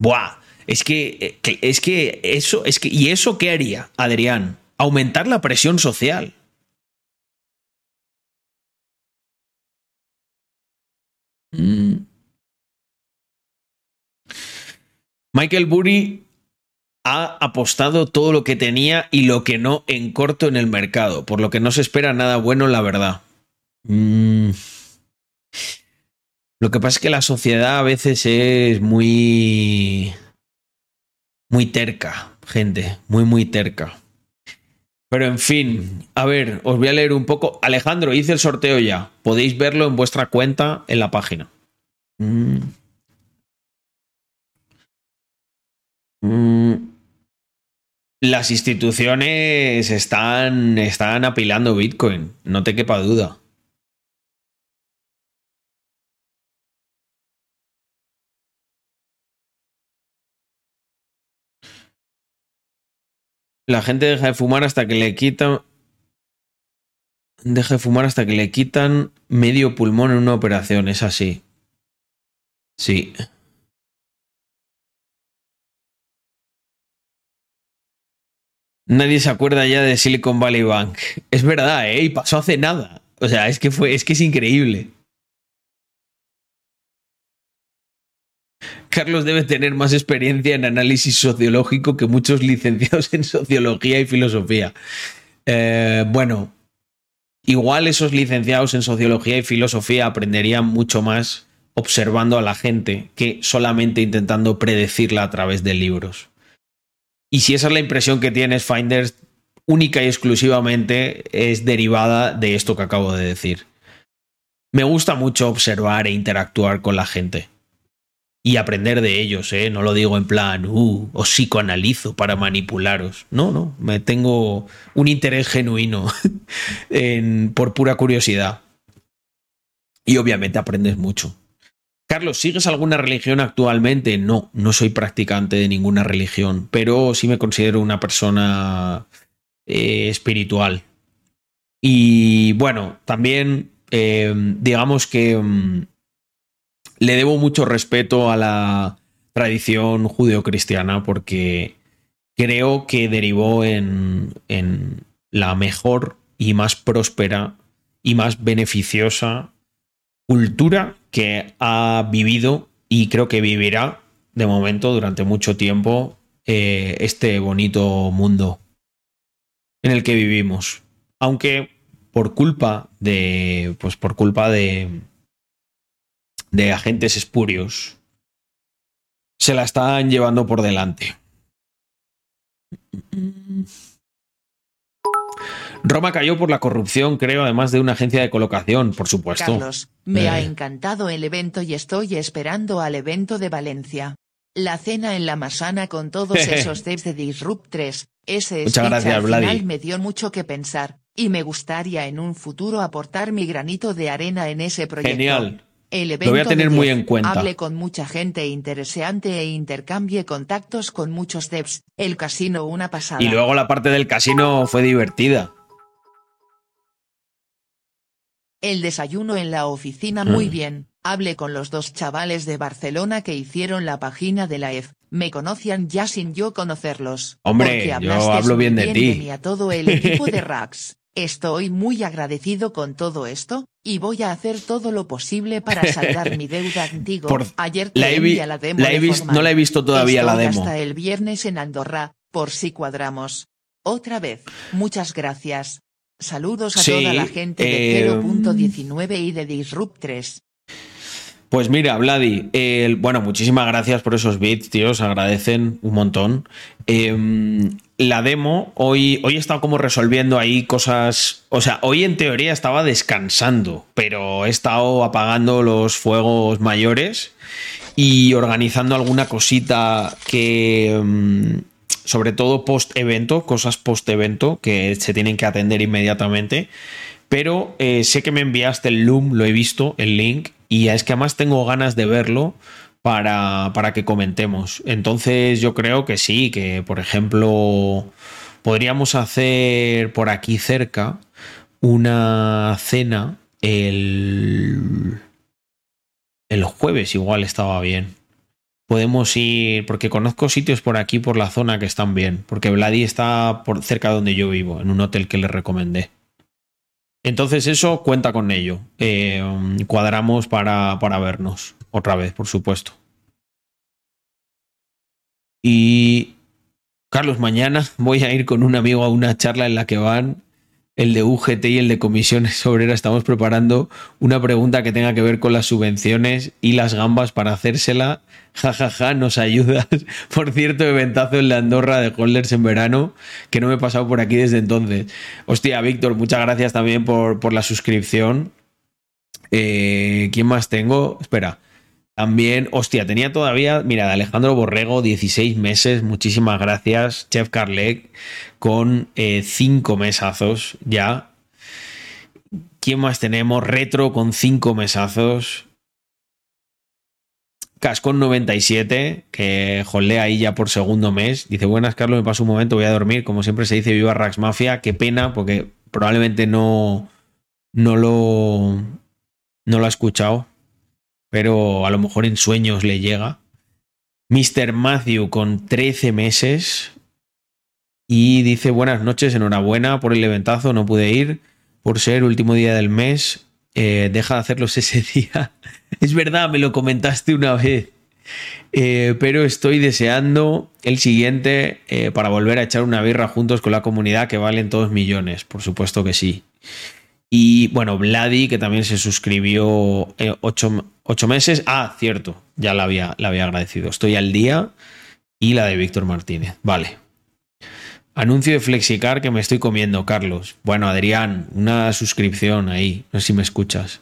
Buah, es que, eh, es que eso, es que, ¿y eso qué haría, Adrián? Aumentar la presión social. Mm. Michael Burry ha apostado todo lo que tenía y lo que no en corto en el mercado, por lo que no se espera nada bueno, la verdad. Mm. Lo que pasa es que la sociedad a veces es muy... muy terca, gente, muy, muy terca. Pero en fin, a ver, os voy a leer un poco. Alejandro, hice el sorteo ya. Podéis verlo en vuestra cuenta en la página. Mm. Mm. Las instituciones están, están apilando Bitcoin, no te quepa duda. La gente deja de fumar hasta que le quitan. Deja de fumar hasta que le quitan medio pulmón en una operación, es así. Sí. Nadie se acuerda ya de Silicon Valley Bank. Es verdad, ¿eh? Y pasó hace nada. O sea, es que fue, es que es increíble. Carlos debe tener más experiencia en análisis sociológico que muchos licenciados en sociología y filosofía. Eh, bueno, igual esos licenciados en sociología y filosofía aprenderían mucho más observando a la gente que solamente intentando predecirla a través de libros. Y si esa es la impresión que tienes, Finders, única y exclusivamente es derivada de esto que acabo de decir. Me gusta mucho observar e interactuar con la gente y aprender de ellos, ¿eh? No lo digo en plan, uh, os psicoanalizo para manipularos. No, no, me tengo un interés genuino <laughs> en, por pura curiosidad. Y obviamente aprendes mucho. Carlos, ¿sigues alguna religión actualmente? No, no soy practicante de ninguna religión, pero sí me considero una persona eh, espiritual. Y bueno, también eh, digamos que mm, le debo mucho respeto a la tradición judeocristiana porque creo que derivó en, la mejor y más próspera y más beneficiosa cultura que ha vivido y creo que vivirá de momento durante mucho tiempo eh, este bonito mundo en el que vivimos. Aunque por culpa de. Pues por culpa de. De agentes espurios. Se la están llevando por delante. Roma cayó por la corrupción, creo, además de una agencia de colocación, por supuesto. Carlos, me ha Eh. encantado el evento y estoy esperando al evento de Valencia. La cena en la Masana con todos <laughs> esos devs de Disrupt 3, ese Muchas gracias, al Vladi. final me dio mucho que pensar, y me gustaría en un futuro aportar mi granito de arena en ese proyecto. Genial. El Lo evento voy a tener muy en cuenta. Hable con mucha gente interesante e intercambie contactos con muchos devs. El casino una pasada. Y luego la parte del casino fue divertida. El desayuno en la oficina Mm. muy bien. Hablé con los dos chavales de Barcelona que hicieron la página de la EF. Me conocían ya sin yo conocerlos. Hombre, yo hablo bien de ti. mí a todo el equipo de <laughs> Rax. Estoy muy agradecido con todo esto, y voy a hacer todo lo posible para saldar mi deuda <laughs> contigo. Por- Ayer te la he vi- la demo la he de no la he visto todavía la demo. hasta el viernes en Andorra, por si cuadramos. Otra vez, muchas gracias. Saludos a Sí, toda la gente de eh, 0.19 y de Disrupt 3. Pues mira, Vladi, bueno, muchísimas gracias por esos bits, tíos, agradecen un montón. Em, la demo, hoy, hoy he estado como resolviendo ahí cosas, o sea, hoy en teoría estaba descansando, pero he estado apagando los fuegos mayores y organizando alguna cosita que, em, sobre todo post evento, cosas post evento que se tienen que atender inmediatamente. Pero eh, sé que me enviaste el Loom, lo he visto, el link, y es que además tengo ganas de verlo para, para que comentemos. Entonces yo creo que sí, que por ejemplo podríamos hacer por aquí cerca una cena el, el jueves, igual estaba bien. Podemos ir, porque conozco sitios por aquí, por la zona que están bien, porque Vladi está por cerca de donde yo vivo, en un hotel que le recomendé. Entonces eso cuenta con ello. Eh, cuadramos para, para vernos otra vez, por supuesto. Y Carlos, mañana voy a ir con un amigo a una charla en la que van el de UGT y el de comisiones obreras. Estamos preparando una pregunta que tenga que ver con las subvenciones y las gambas para hacérsela. Ja, ja, ja, nos ayudas. <laughs> Por cierto, eventazo en la Andorra de Holders en verano, que no me he pasado por aquí desde entonces. Hostia, Víctor, muchas gracias también por, por la suscripción. Eh, ¿Quién más tengo? Espera. También, hostia, tenía todavía, mira, Alejandro Borrego, 16 meses, muchísimas gracias. Chef Carlec, con 5 mesazos ya. ¿Quién más tenemos? Retro con 5 mesazos. Cascón 97, que joldea ahí ya por segundo mes. Dice, buenas Carlos, me paso un momento, voy a dormir. Como siempre se dice, viva Rax Mafia. Qué pena, porque probablemente no, no lo, no lo ha escuchado. Pero a lo mejor en sueños le llega. Mr. Matthew con 13 meses. Y dice, buenas noches, enhorabuena por el eventazo, no pude ir por ser último día del mes. Eh, deja de hacerlos <laughs> ese día. es verdad, me lo comentaste una vez. Eh, pero estoy deseando el siguiente eh, para volver a echar una birra juntos con la comunidad que valen todos millones. Por supuesto que sí. Y bueno, Vladi, que también se suscribió eh, ocho, ocho, meses. Ah, cierto, ya la había, la había agradecido. Estoy al día. Y la de Víctor Martínez. Vale. Anuncio de Flexicar que me estoy comiendo, Carlos. Bueno, Adrián, una suscripción ahí. No sé si me escuchas.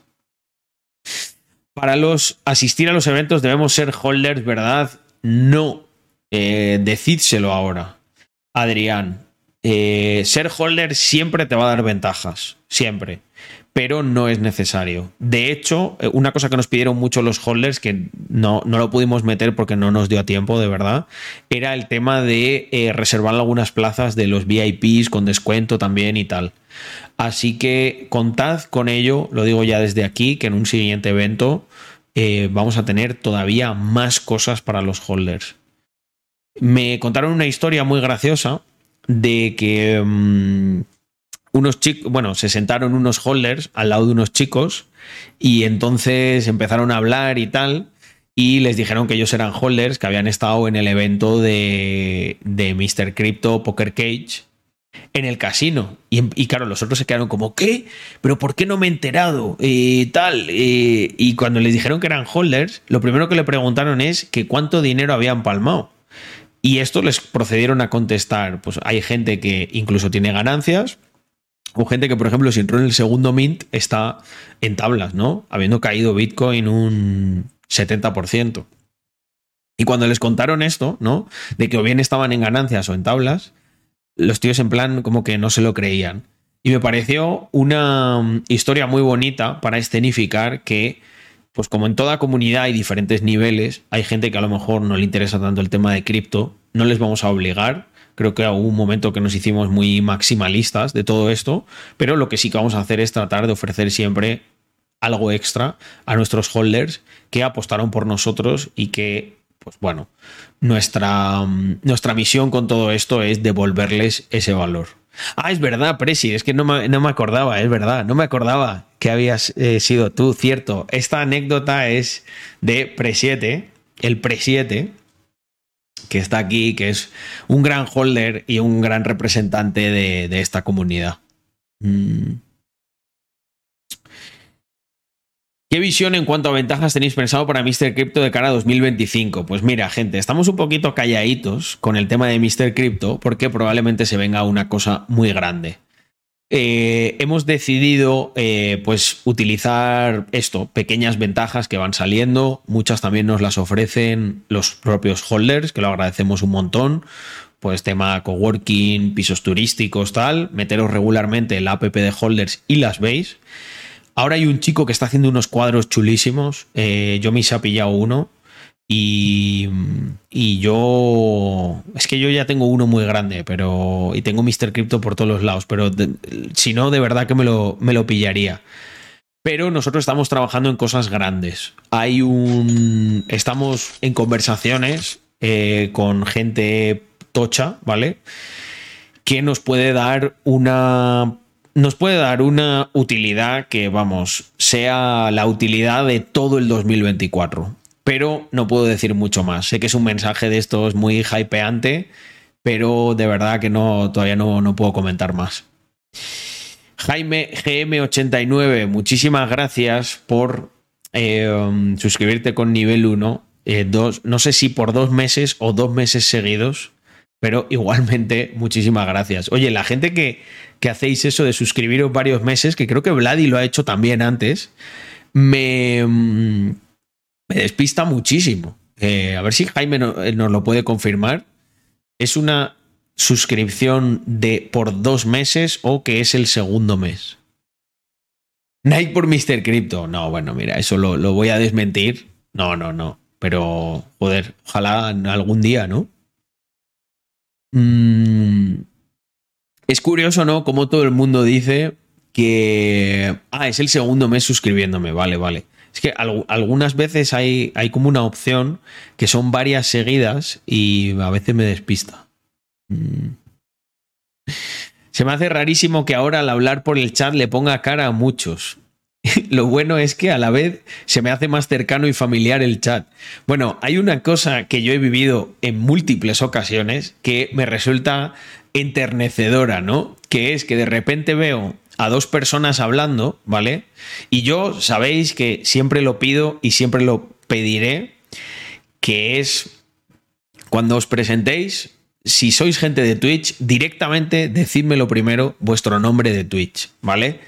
Para los asistir a los eventos debemos ser holders, ¿verdad? No. Eh, decídselo ahora. Adrián. Eh, ser holder siempre te va a dar ventajas. Siempre. Pero no es necesario. De hecho, una cosa que nos pidieron mucho los holders, que no, no lo pudimos meter porque no nos dio tiempo, de verdad, era el tema de eh, reservar algunas plazas de los VIPs con descuento también y tal. Así que contad con ello, lo digo ya desde aquí, que en un siguiente evento eh, vamos a tener todavía más cosas para los holders. Me contaron una historia muy graciosa de que um, unos chicos, bueno, se sentaron unos holders al lado de unos chicos y entonces empezaron a hablar y tal y les dijeron que ellos eran holders, que habían estado en el evento de, de Mr. Crypto Poker Cage en el casino. Y, claro, los otros se quedaron como, ¿qué? ¿Pero por qué no me he enterado? Y tal. y cuando les dijeron que eran holders, lo primero que le preguntaron es que cuánto dinero habían palmado. Y esto les procedieron a contestar. Pues hay gente que incluso tiene ganancias. O gente que, por ejemplo, si entró en el segundo mint, está en tablas, ¿no? Habiendo caído Bitcoin un 70%. Y cuando les contaron esto, ¿no? De que o bien estaban en ganancias o en tablas, los tíos en plan como que no se lo creían. Y me pareció una mm, historia muy bonita para escenificar que, pues como en toda comunidad hay diferentes niveles, hay gente que a lo mejor no le interesa tanto el tema de cripto, no les vamos a obligar. Creo que hubo un momento que nos hicimos muy maximalistas de todo esto, pero lo que sí que vamos a hacer es tratar de ofrecer siempre algo extra a nuestros holders que apostaron por nosotros y que pues bueno, nuestra, mm, nuestra misión con todo esto es devolverles ese valor. Ah, es verdad, Presi, es que no me, no me acordaba, es verdad, no me acordaba que habías eh, sido tú, cierto. Esta anécdota es de Presiete, el Presiete, que está aquí, que es un gran holder y un gran representante de, esta comunidad. Mm. ¿Qué visión en cuanto a ventajas tenéis pensado para Mr. Crypto de cara a 2025? Pues mira, gente, estamos un poquito calladitos con el tema de Mr. Crypto porque probablemente se venga una cosa muy grande. Eh, hemos decidido eh, pues utilizar esto, pequeñas ventajas que van saliendo, muchas también nos las ofrecen los propios holders, que lo agradecemos un montón, pues tema coworking, pisos turísticos, tal, meteros regularmente en la app de holders y las veis. Ahora hay un chico que está haciendo unos cuadros chulísimos. Eh, yo me se ha pillado uno. Y, y, yo. Es que yo ya tengo uno muy grande, pero. Y tengo Mr. Crypto por todos los lados. Pero si no, de verdad que me lo, me lo pillaría. Pero nosotros estamos trabajando en cosas grandes. Hay un. Estamos en conversaciones eh, con gente tocha, ¿vale? Que nos puede dar una nos puede dar una utilidad que, vamos, sea la utilidad de todo el 2024. Pero no puedo decir mucho más. Sé que es un mensaje de estos muy hypeante, pero de verdad que no, todavía no, no puedo comentar más. Jaime GM89, muchísimas gracias por eh, suscribirte con nivel 1. Eh, no sé si por dos meses o dos meses seguidos, pero igualmente muchísimas gracias. Oye, la gente que que hacéis eso de suscribiros varios meses, que creo que Vladi lo ha hecho también antes, me, mm, me despista muchísimo. Eh, a ver si Jaime eh, nos lo puede confirmar. ¿Es una suscripción de por dos meses o que es el segundo mes? Nike por Mr. Crypto. No, bueno, mira, eso lo, lo voy a desmentir. No, no, no. Pero, joder, ojalá algún día, ¿no? Mmm... Es curioso, ¿no? Como todo el mundo dice que. Ah, es el segundo mes suscribiéndome. Vale, vale. Es que algunas veces hay, hay como una opción que son varias seguidas y a veces me despista. Mm. Se me hace rarísimo que ahora al hablar por el chat le ponga cara a muchos. <laughs> Lo bueno es que a la vez se me hace más cercano y familiar el chat. Bueno, hay una cosa que yo he vivido en múltiples ocasiones que me resulta enternecedora, ¿no? Que es que de repente veo a dos personas hablando, ¿vale? Y yo sabéis que siempre lo pido y siempre lo pediré, que es cuando os presentéis, si sois gente de Twitch, directamente decídmelo primero vuestro nombre de Twitch, ¿vale?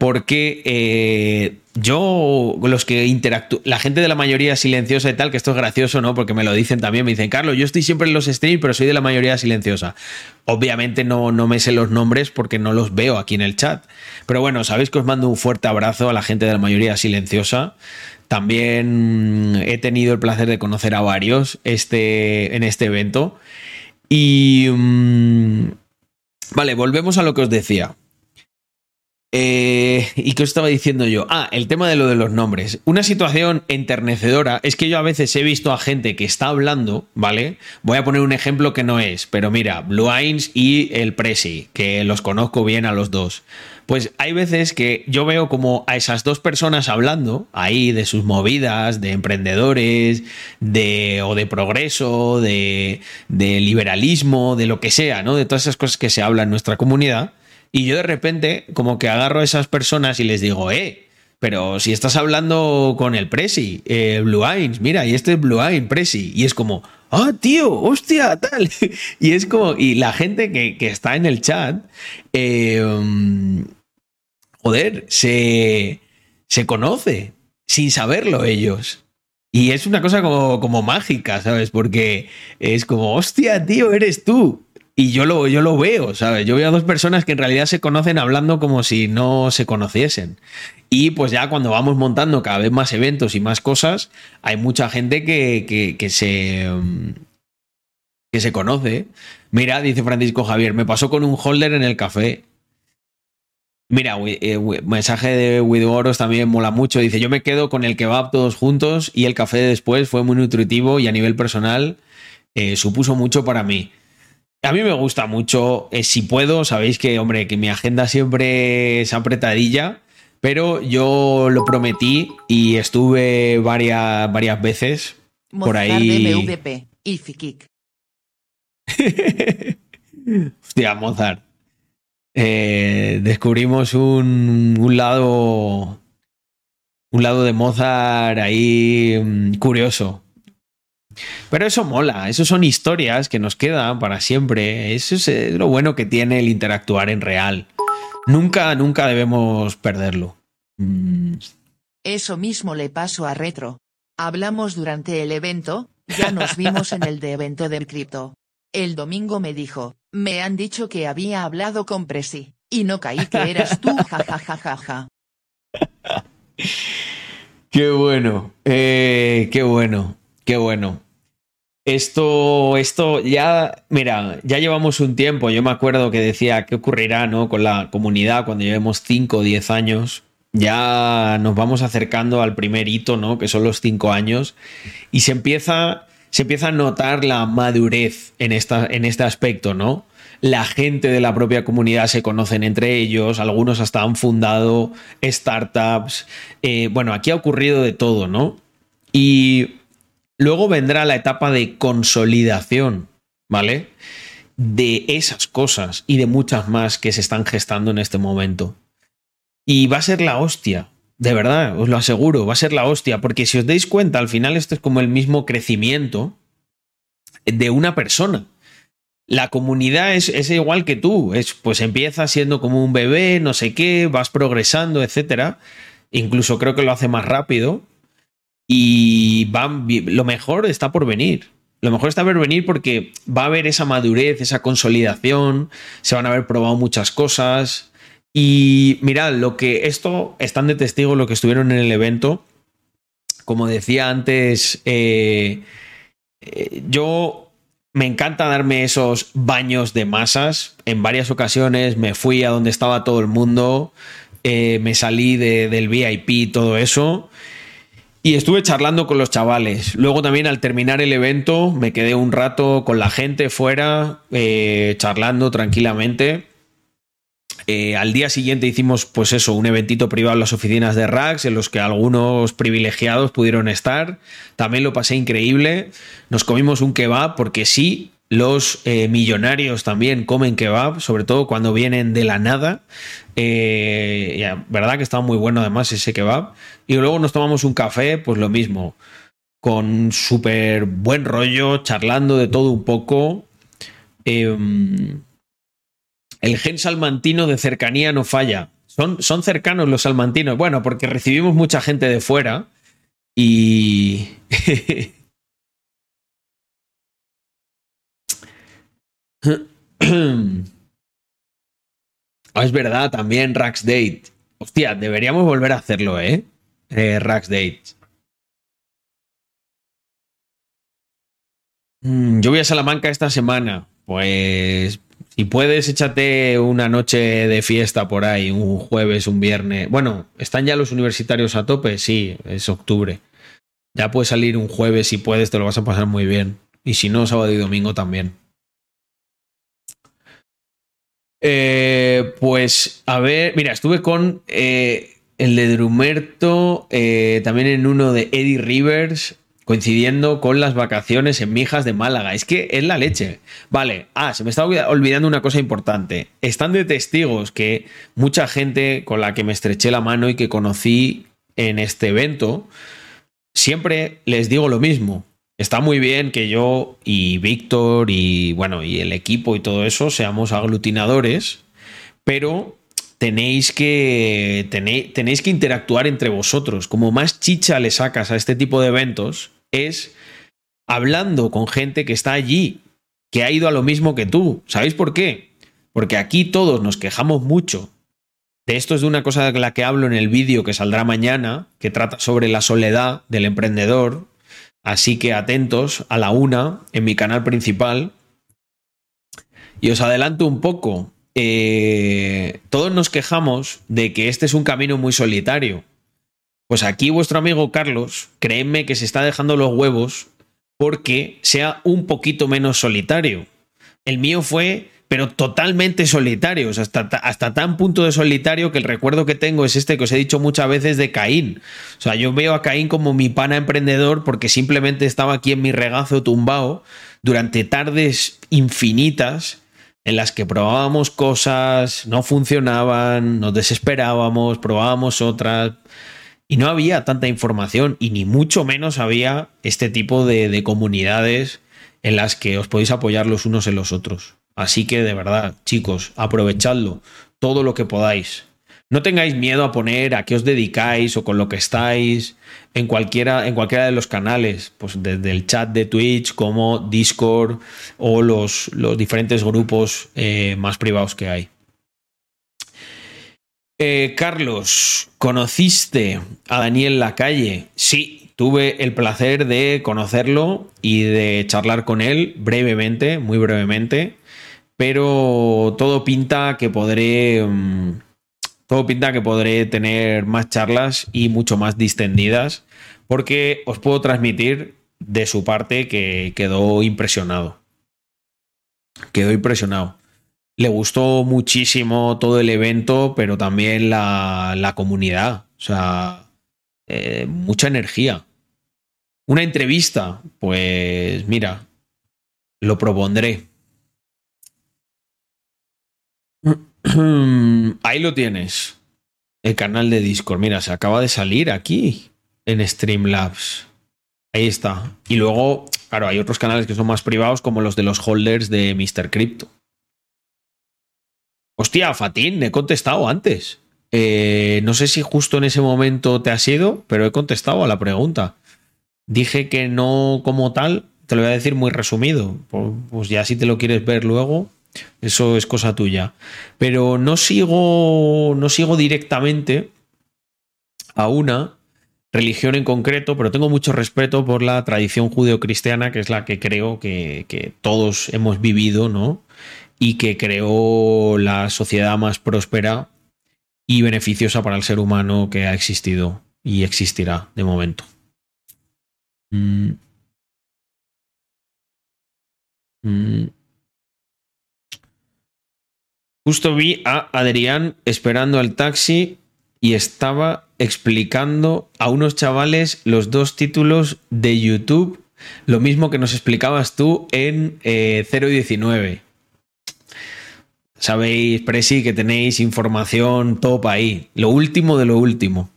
Porque eh, yo, los que interactúo, la gente de la mayoría silenciosa y tal, que esto es gracioso, ¿no? Porque me lo dicen también, me dicen, Carlos, yo estoy siempre en los streams, pero soy de la mayoría silenciosa. Obviamente no, no me sé los nombres porque no los veo aquí en el chat. Pero bueno, sabéis que os mando un fuerte abrazo a la gente de la mayoría silenciosa. También he tenido el placer de conocer a varios este, en este evento. Y... Mm, vale, volvemos a lo que os decía. Eh, ¿Y qué os estaba diciendo yo? Ah, el tema de lo de los nombres. Una situación enternecedora es que yo a veces he visto a gente que está hablando, ¿vale? Voy a poner un ejemplo que no es, pero mira, Blue Eyes y el Presi, que los conozco bien a los dos. Pues hay veces que yo veo como a esas dos personas hablando ahí de sus movidas, de emprendedores, de, o de progreso, de, de liberalismo, de lo que sea, ¿no? De todas esas cosas que se hablan en nuestra comunidad. Y yo de repente como que agarro a esas personas y les digo, eh, pero si estás hablando con el Presi, eh, Blue Eyes, mira, y este es Blue Eyes, Presi, y es como, ah, tío, hostia, tal. <laughs> y es como, y la gente que, está en el chat, eh, joder, se, se conoce sin saberlo ellos. Y es una cosa como, como mágica, ¿sabes? Porque es como, hostia, tío, eres tú. Y yo lo, yo lo veo, ¿sabes? Yo veo a dos personas que en realidad se conocen hablando como si no se conociesen. Y pues ya cuando vamos montando cada vez más eventos y más cosas, hay mucha gente que, que, se. que se conoce. Mira, dice Francisco Javier, me pasó con un holder en el café. Mira, eh, mensaje de Widoros también mola mucho. Dice: Yo me quedo con el kebab todos juntos y el café después fue muy nutritivo y a nivel personal eh, supuso mucho para mí. A mí me gusta mucho. Eh, si puedo, sabéis que, hombre, que mi agenda siempre es apretadilla. Pero yo lo prometí y estuve varias, varias veces por ahí. MVP, <laughs> Hostia, Mozart. Eh, descubrimos un, un, lado. Un lado de Mozart ahí mm, curioso. Pero eso mola, eso son historias que nos quedan para siempre. Eso es lo bueno que tiene el interactuar en real. Nunca, nunca debemos perderlo. Mm. Eso mismo le pasó a Retro. Hablamos durante el evento, ya nos vimos en el de evento del cripto. El domingo me dijo, me han dicho que había hablado con Presi, y no caí que eras tú, jajajajaja. <laughs> qué bueno, eh, qué bueno, qué bueno. Esto, esto ya, mira, ya llevamos un tiempo. Yo me acuerdo que decía qué ocurrirá, ¿no? Con la comunidad cuando llevemos 5 o 10 años. Ya nos vamos acercando al primer hito, ¿no? Que son los 5 años. Y se empieza, se empieza a notar la madurez en, esta, en este aspecto, ¿no? La gente de la propia comunidad se conocen entre ellos, algunos hasta han fundado startups. Eh, bueno, aquí ha ocurrido de todo, ¿no? Y Luego vendrá la etapa de consolidación, ¿vale? De esas cosas y de muchas más que se están gestando en este momento. Y va a ser la hostia, de verdad, os lo aseguro, va a ser la hostia, porque si os dais cuenta, al final esto es como el mismo crecimiento de una persona. La comunidad es, igual que tú, es, pues empieza siendo como un bebé, no sé qué, vas progresando, etc. Incluso creo que lo hace más rápido, y lo mejor está por venir. Lo mejor está por venir porque va a haber esa madurez, esa consolidación, se van a haber probado muchas cosas. Y mirad, lo que esto están de testigo lo que estuvieron en el evento. Como decía antes, eh, eh, yo me encanta darme esos baños de masas. En varias ocasiones me fui a donde estaba todo el mundo, eh, me salí del VIP, todo eso. Y estuve charlando con los chavales. Luego también al terminar el evento me quedé un rato con la gente fuera, eh, charlando tranquilamente. Eh, al día siguiente hicimos, pues eso, un eventito privado en las oficinas de Rax, en los que algunos privilegiados pudieron estar. También lo pasé increíble. Nos comimos un kebab, porque sí, los eh, millonarios también comen kebab, sobre todo cuando vienen de la nada. Eh, verdad que estaba muy bueno además ese kebab. Y luego nos tomamos un café, pues lo mismo, con súper buen rollo, charlando de todo un poco. Em, el gen salmantino de cercanía no falla. Son, son cercanos los salmantinos. Bueno, porque recibimos mucha gente de fuera y... <laughs> <laughs> <clears throat> Ah, es verdad, también Rax Date. Hostia, deberíamos volver a hacerlo, ¿eh? eh Rax Date. Mm, yo voy a Salamanca esta semana. Pues si puedes, échate una noche de fiesta por ahí, un jueves, un viernes. Bueno, ¿están ya los universitarios a tope? Sí, es octubre. Ya puedes salir un jueves si puedes, te lo vas a pasar muy bien. Y si no, sábado y domingo también. Eh, pues, a ver, mira, estuve con eh, el de Drumerto, eh, también en uno de Eddie Rivers, coincidiendo con las vacaciones en Mijas de Málaga. Es que es la leche. Vale, ah, se me estaba olvidando una cosa importante. Están de testigos que mucha gente con la que me estreché la mano y que conocí en este evento, siempre les digo lo mismo. Está muy bien que yo y Víctor y bueno, y el equipo y todo eso seamos aglutinadores, pero tenéis que, tenéis, que interactuar entre vosotros. Como más chicha le sacas a este tipo de eventos, es hablando con gente que está allí, que ha ido a lo mismo que tú. ¿Sabéis por qué? Porque aquí todos nos quejamos mucho. De esto es de una cosa de la que hablo en el vídeo que saldrá mañana, que trata sobre la soledad del emprendedor, Así que atentos a la una en mi canal principal. Y os adelanto un poco. Eh, todos nos quejamos de que este es un camino muy solitario. Pues aquí vuestro amigo Carlos, créeme que se está dejando los huevos porque sea un poquito menos solitario. El mío fue pero totalmente solitarios, hasta, hasta tan punto de solitario que el recuerdo que tengo es este que os he dicho muchas veces de Caín. O sea, yo veo a Caín como mi pana emprendedor porque simplemente estaba aquí en mi regazo tumbado durante tardes infinitas en las que probábamos cosas, no funcionaban, nos desesperábamos, probábamos otras. Y no había tanta información y ni mucho menos había este tipo de, de comunidades en las que os podéis apoyar los unos en los otros. Así que de verdad, chicos, aprovechadlo todo lo que podáis. No tengáis miedo a poner a qué os dedicáis o con lo que estáis en cualquiera, en cualquiera de los canales, pues desde el chat de Twitch como Discord o los, los diferentes grupos eh, más privados que hay. Eh, Carlos, ¿conociste a Daniel Lacalle? Sí, tuve el placer de conocerlo y de charlar con él brevemente, muy brevemente pero todo pinta que podré. Mm, todo pinta que podré tener más charlas y mucho más distendidas, porque os puedo transmitir de su parte que quedó impresionado. Quedó impresionado. Le gustó muchísimo todo el evento, pero también la, comunidad. O sea, eh, mucha energía. Una entrevista, pues mira, lo propondré. <clears throat> Ahí lo tienes. El canal de Discord. Mira, se acaba de salir aquí en Streamlabs. Ahí está. Y luego, claro, hay otros canales que son más privados, como los de los holders de Mr. Crypto. Hostia, Fatín, he contestado antes. Eh, no sé si justo en ese momento te has ido, pero he contestado a la pregunta. Dije que no como tal, te lo voy a decir muy resumido. Pues ya si te lo quieres ver luego, eso es cosa tuya. Pero no sigo, no sigo directamente a una religión en concreto, pero tengo mucho respeto por la tradición judeocristiana, que es la que creo que, que todos hemos vivido, ¿no? Y que creó la sociedad más próspera y beneficiosa para el ser humano que ha existido y existirá de momento. Mm. Mm. Justo vi a Adrián esperando al taxi y estaba explicando a unos chavales los dos títulos de YouTube, lo mismo que nos explicabas tú en 019. Eh, Sabéis, Presi, que tenéis información top ahí. Lo último de lo último.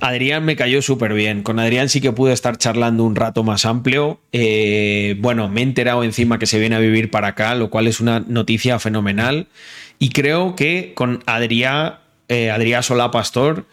Adrián me cayó súper bien. Con Adrián sí que pude estar charlando un rato más amplio. Eh, bueno, me he enterado encima que se viene a vivir para acá, lo cual es una noticia fenomenal. Y creo que con Adrián, eh, Adrián Solá Pastor,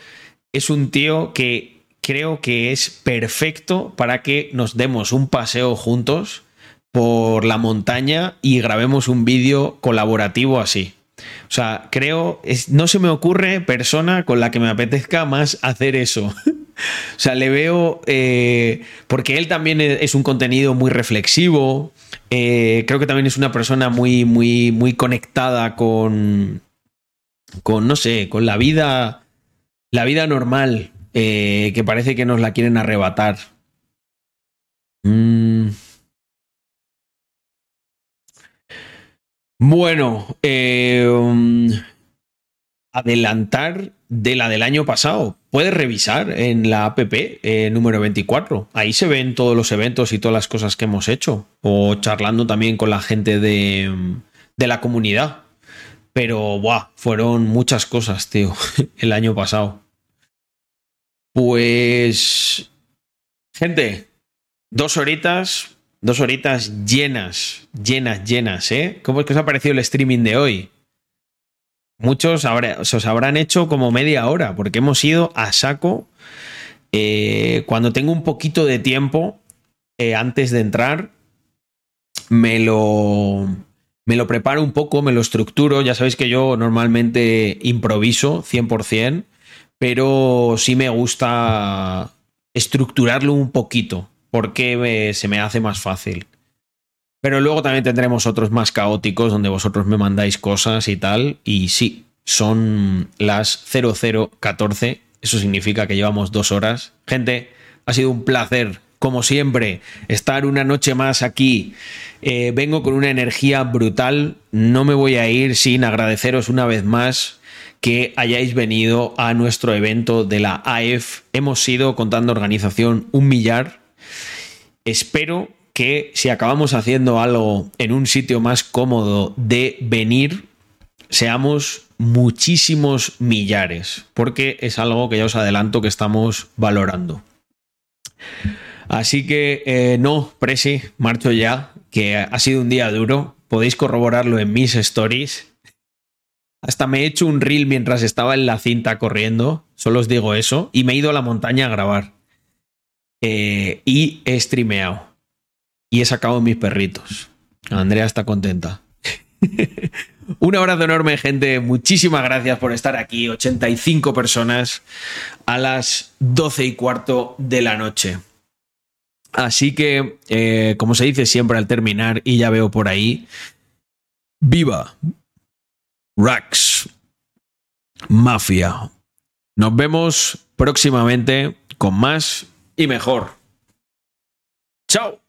es un tío que creo que es perfecto para que nos demos un paseo juntos por la montaña y grabemos un vídeo colaborativo así. O sea, creo, no se me ocurre persona con la que me apetezca más hacer eso. <laughs> o sea, le veo, eh, porque él también es un contenido muy reflexivo, eh, creo que también es una persona muy, muy, muy conectada con, con, no sé, con la vida, la vida normal, eh, que parece que nos la quieren arrebatar. Mm. Bueno, um, adelantar de la del año pasado. Puedes revisar en la app eh, número 24. Ahí se ven todos los eventos y todas las cosas que hemos hecho. O charlando también con la gente de, de la comunidad. Pero, buah, fueron muchas cosas, tío, <laughs> el año pasado. Pues, gente, dos horitas, dos horitas llenas, llenas, llenas, ¿eh? ¿Cómo es que os ha parecido el streaming de hoy? Muchos se os habrán hecho como media hora, porque hemos ido a saco. Eh, cuando tengo un poquito de tiempo eh, antes de entrar, me lo, me lo preparo un poco, me lo estructuro. Ya sabéis que yo normalmente improviso 100%, pero sí me gusta estructurarlo un poquito, porque se me hace más fácil. Pero luego también tendremos otros más caóticos donde vosotros me mandáis cosas y tal. Y sí, son las 0014. Eso significa que llevamos dos horas. Gente, ha sido un placer, como siempre, estar una noche más aquí. Eh, vengo con una energía brutal. No me voy a ir sin agradeceros una vez más que hayáis venido a nuestro evento de la AEF. Hemos sido, contando organización, un millar. Espero que si acabamos haciendo algo en un sitio más cómodo de venir, seamos muchísimos millares, porque es algo que ya os adelanto que estamos valorando. Así que eh, no, Presi, marcho ya, que ha sido un día duro. Podéis corroborarlo en mis stories. Hasta me he hecho un reel mientras estaba en la cinta corriendo, solo os digo eso, y me he ido a la montaña a grabar. Eh, y he streameado y he sacado mis perritos. Andrea está contenta. <laughs> Un abrazo enorme, gente. Muchísimas gracias por estar aquí. 85 personas a las 12 y cuarto de la noche. Así que, eh, como se dice siempre al terminar, y ya veo por ahí, viva Rax Mafia. Nos vemos próximamente con más y mejor. Chao.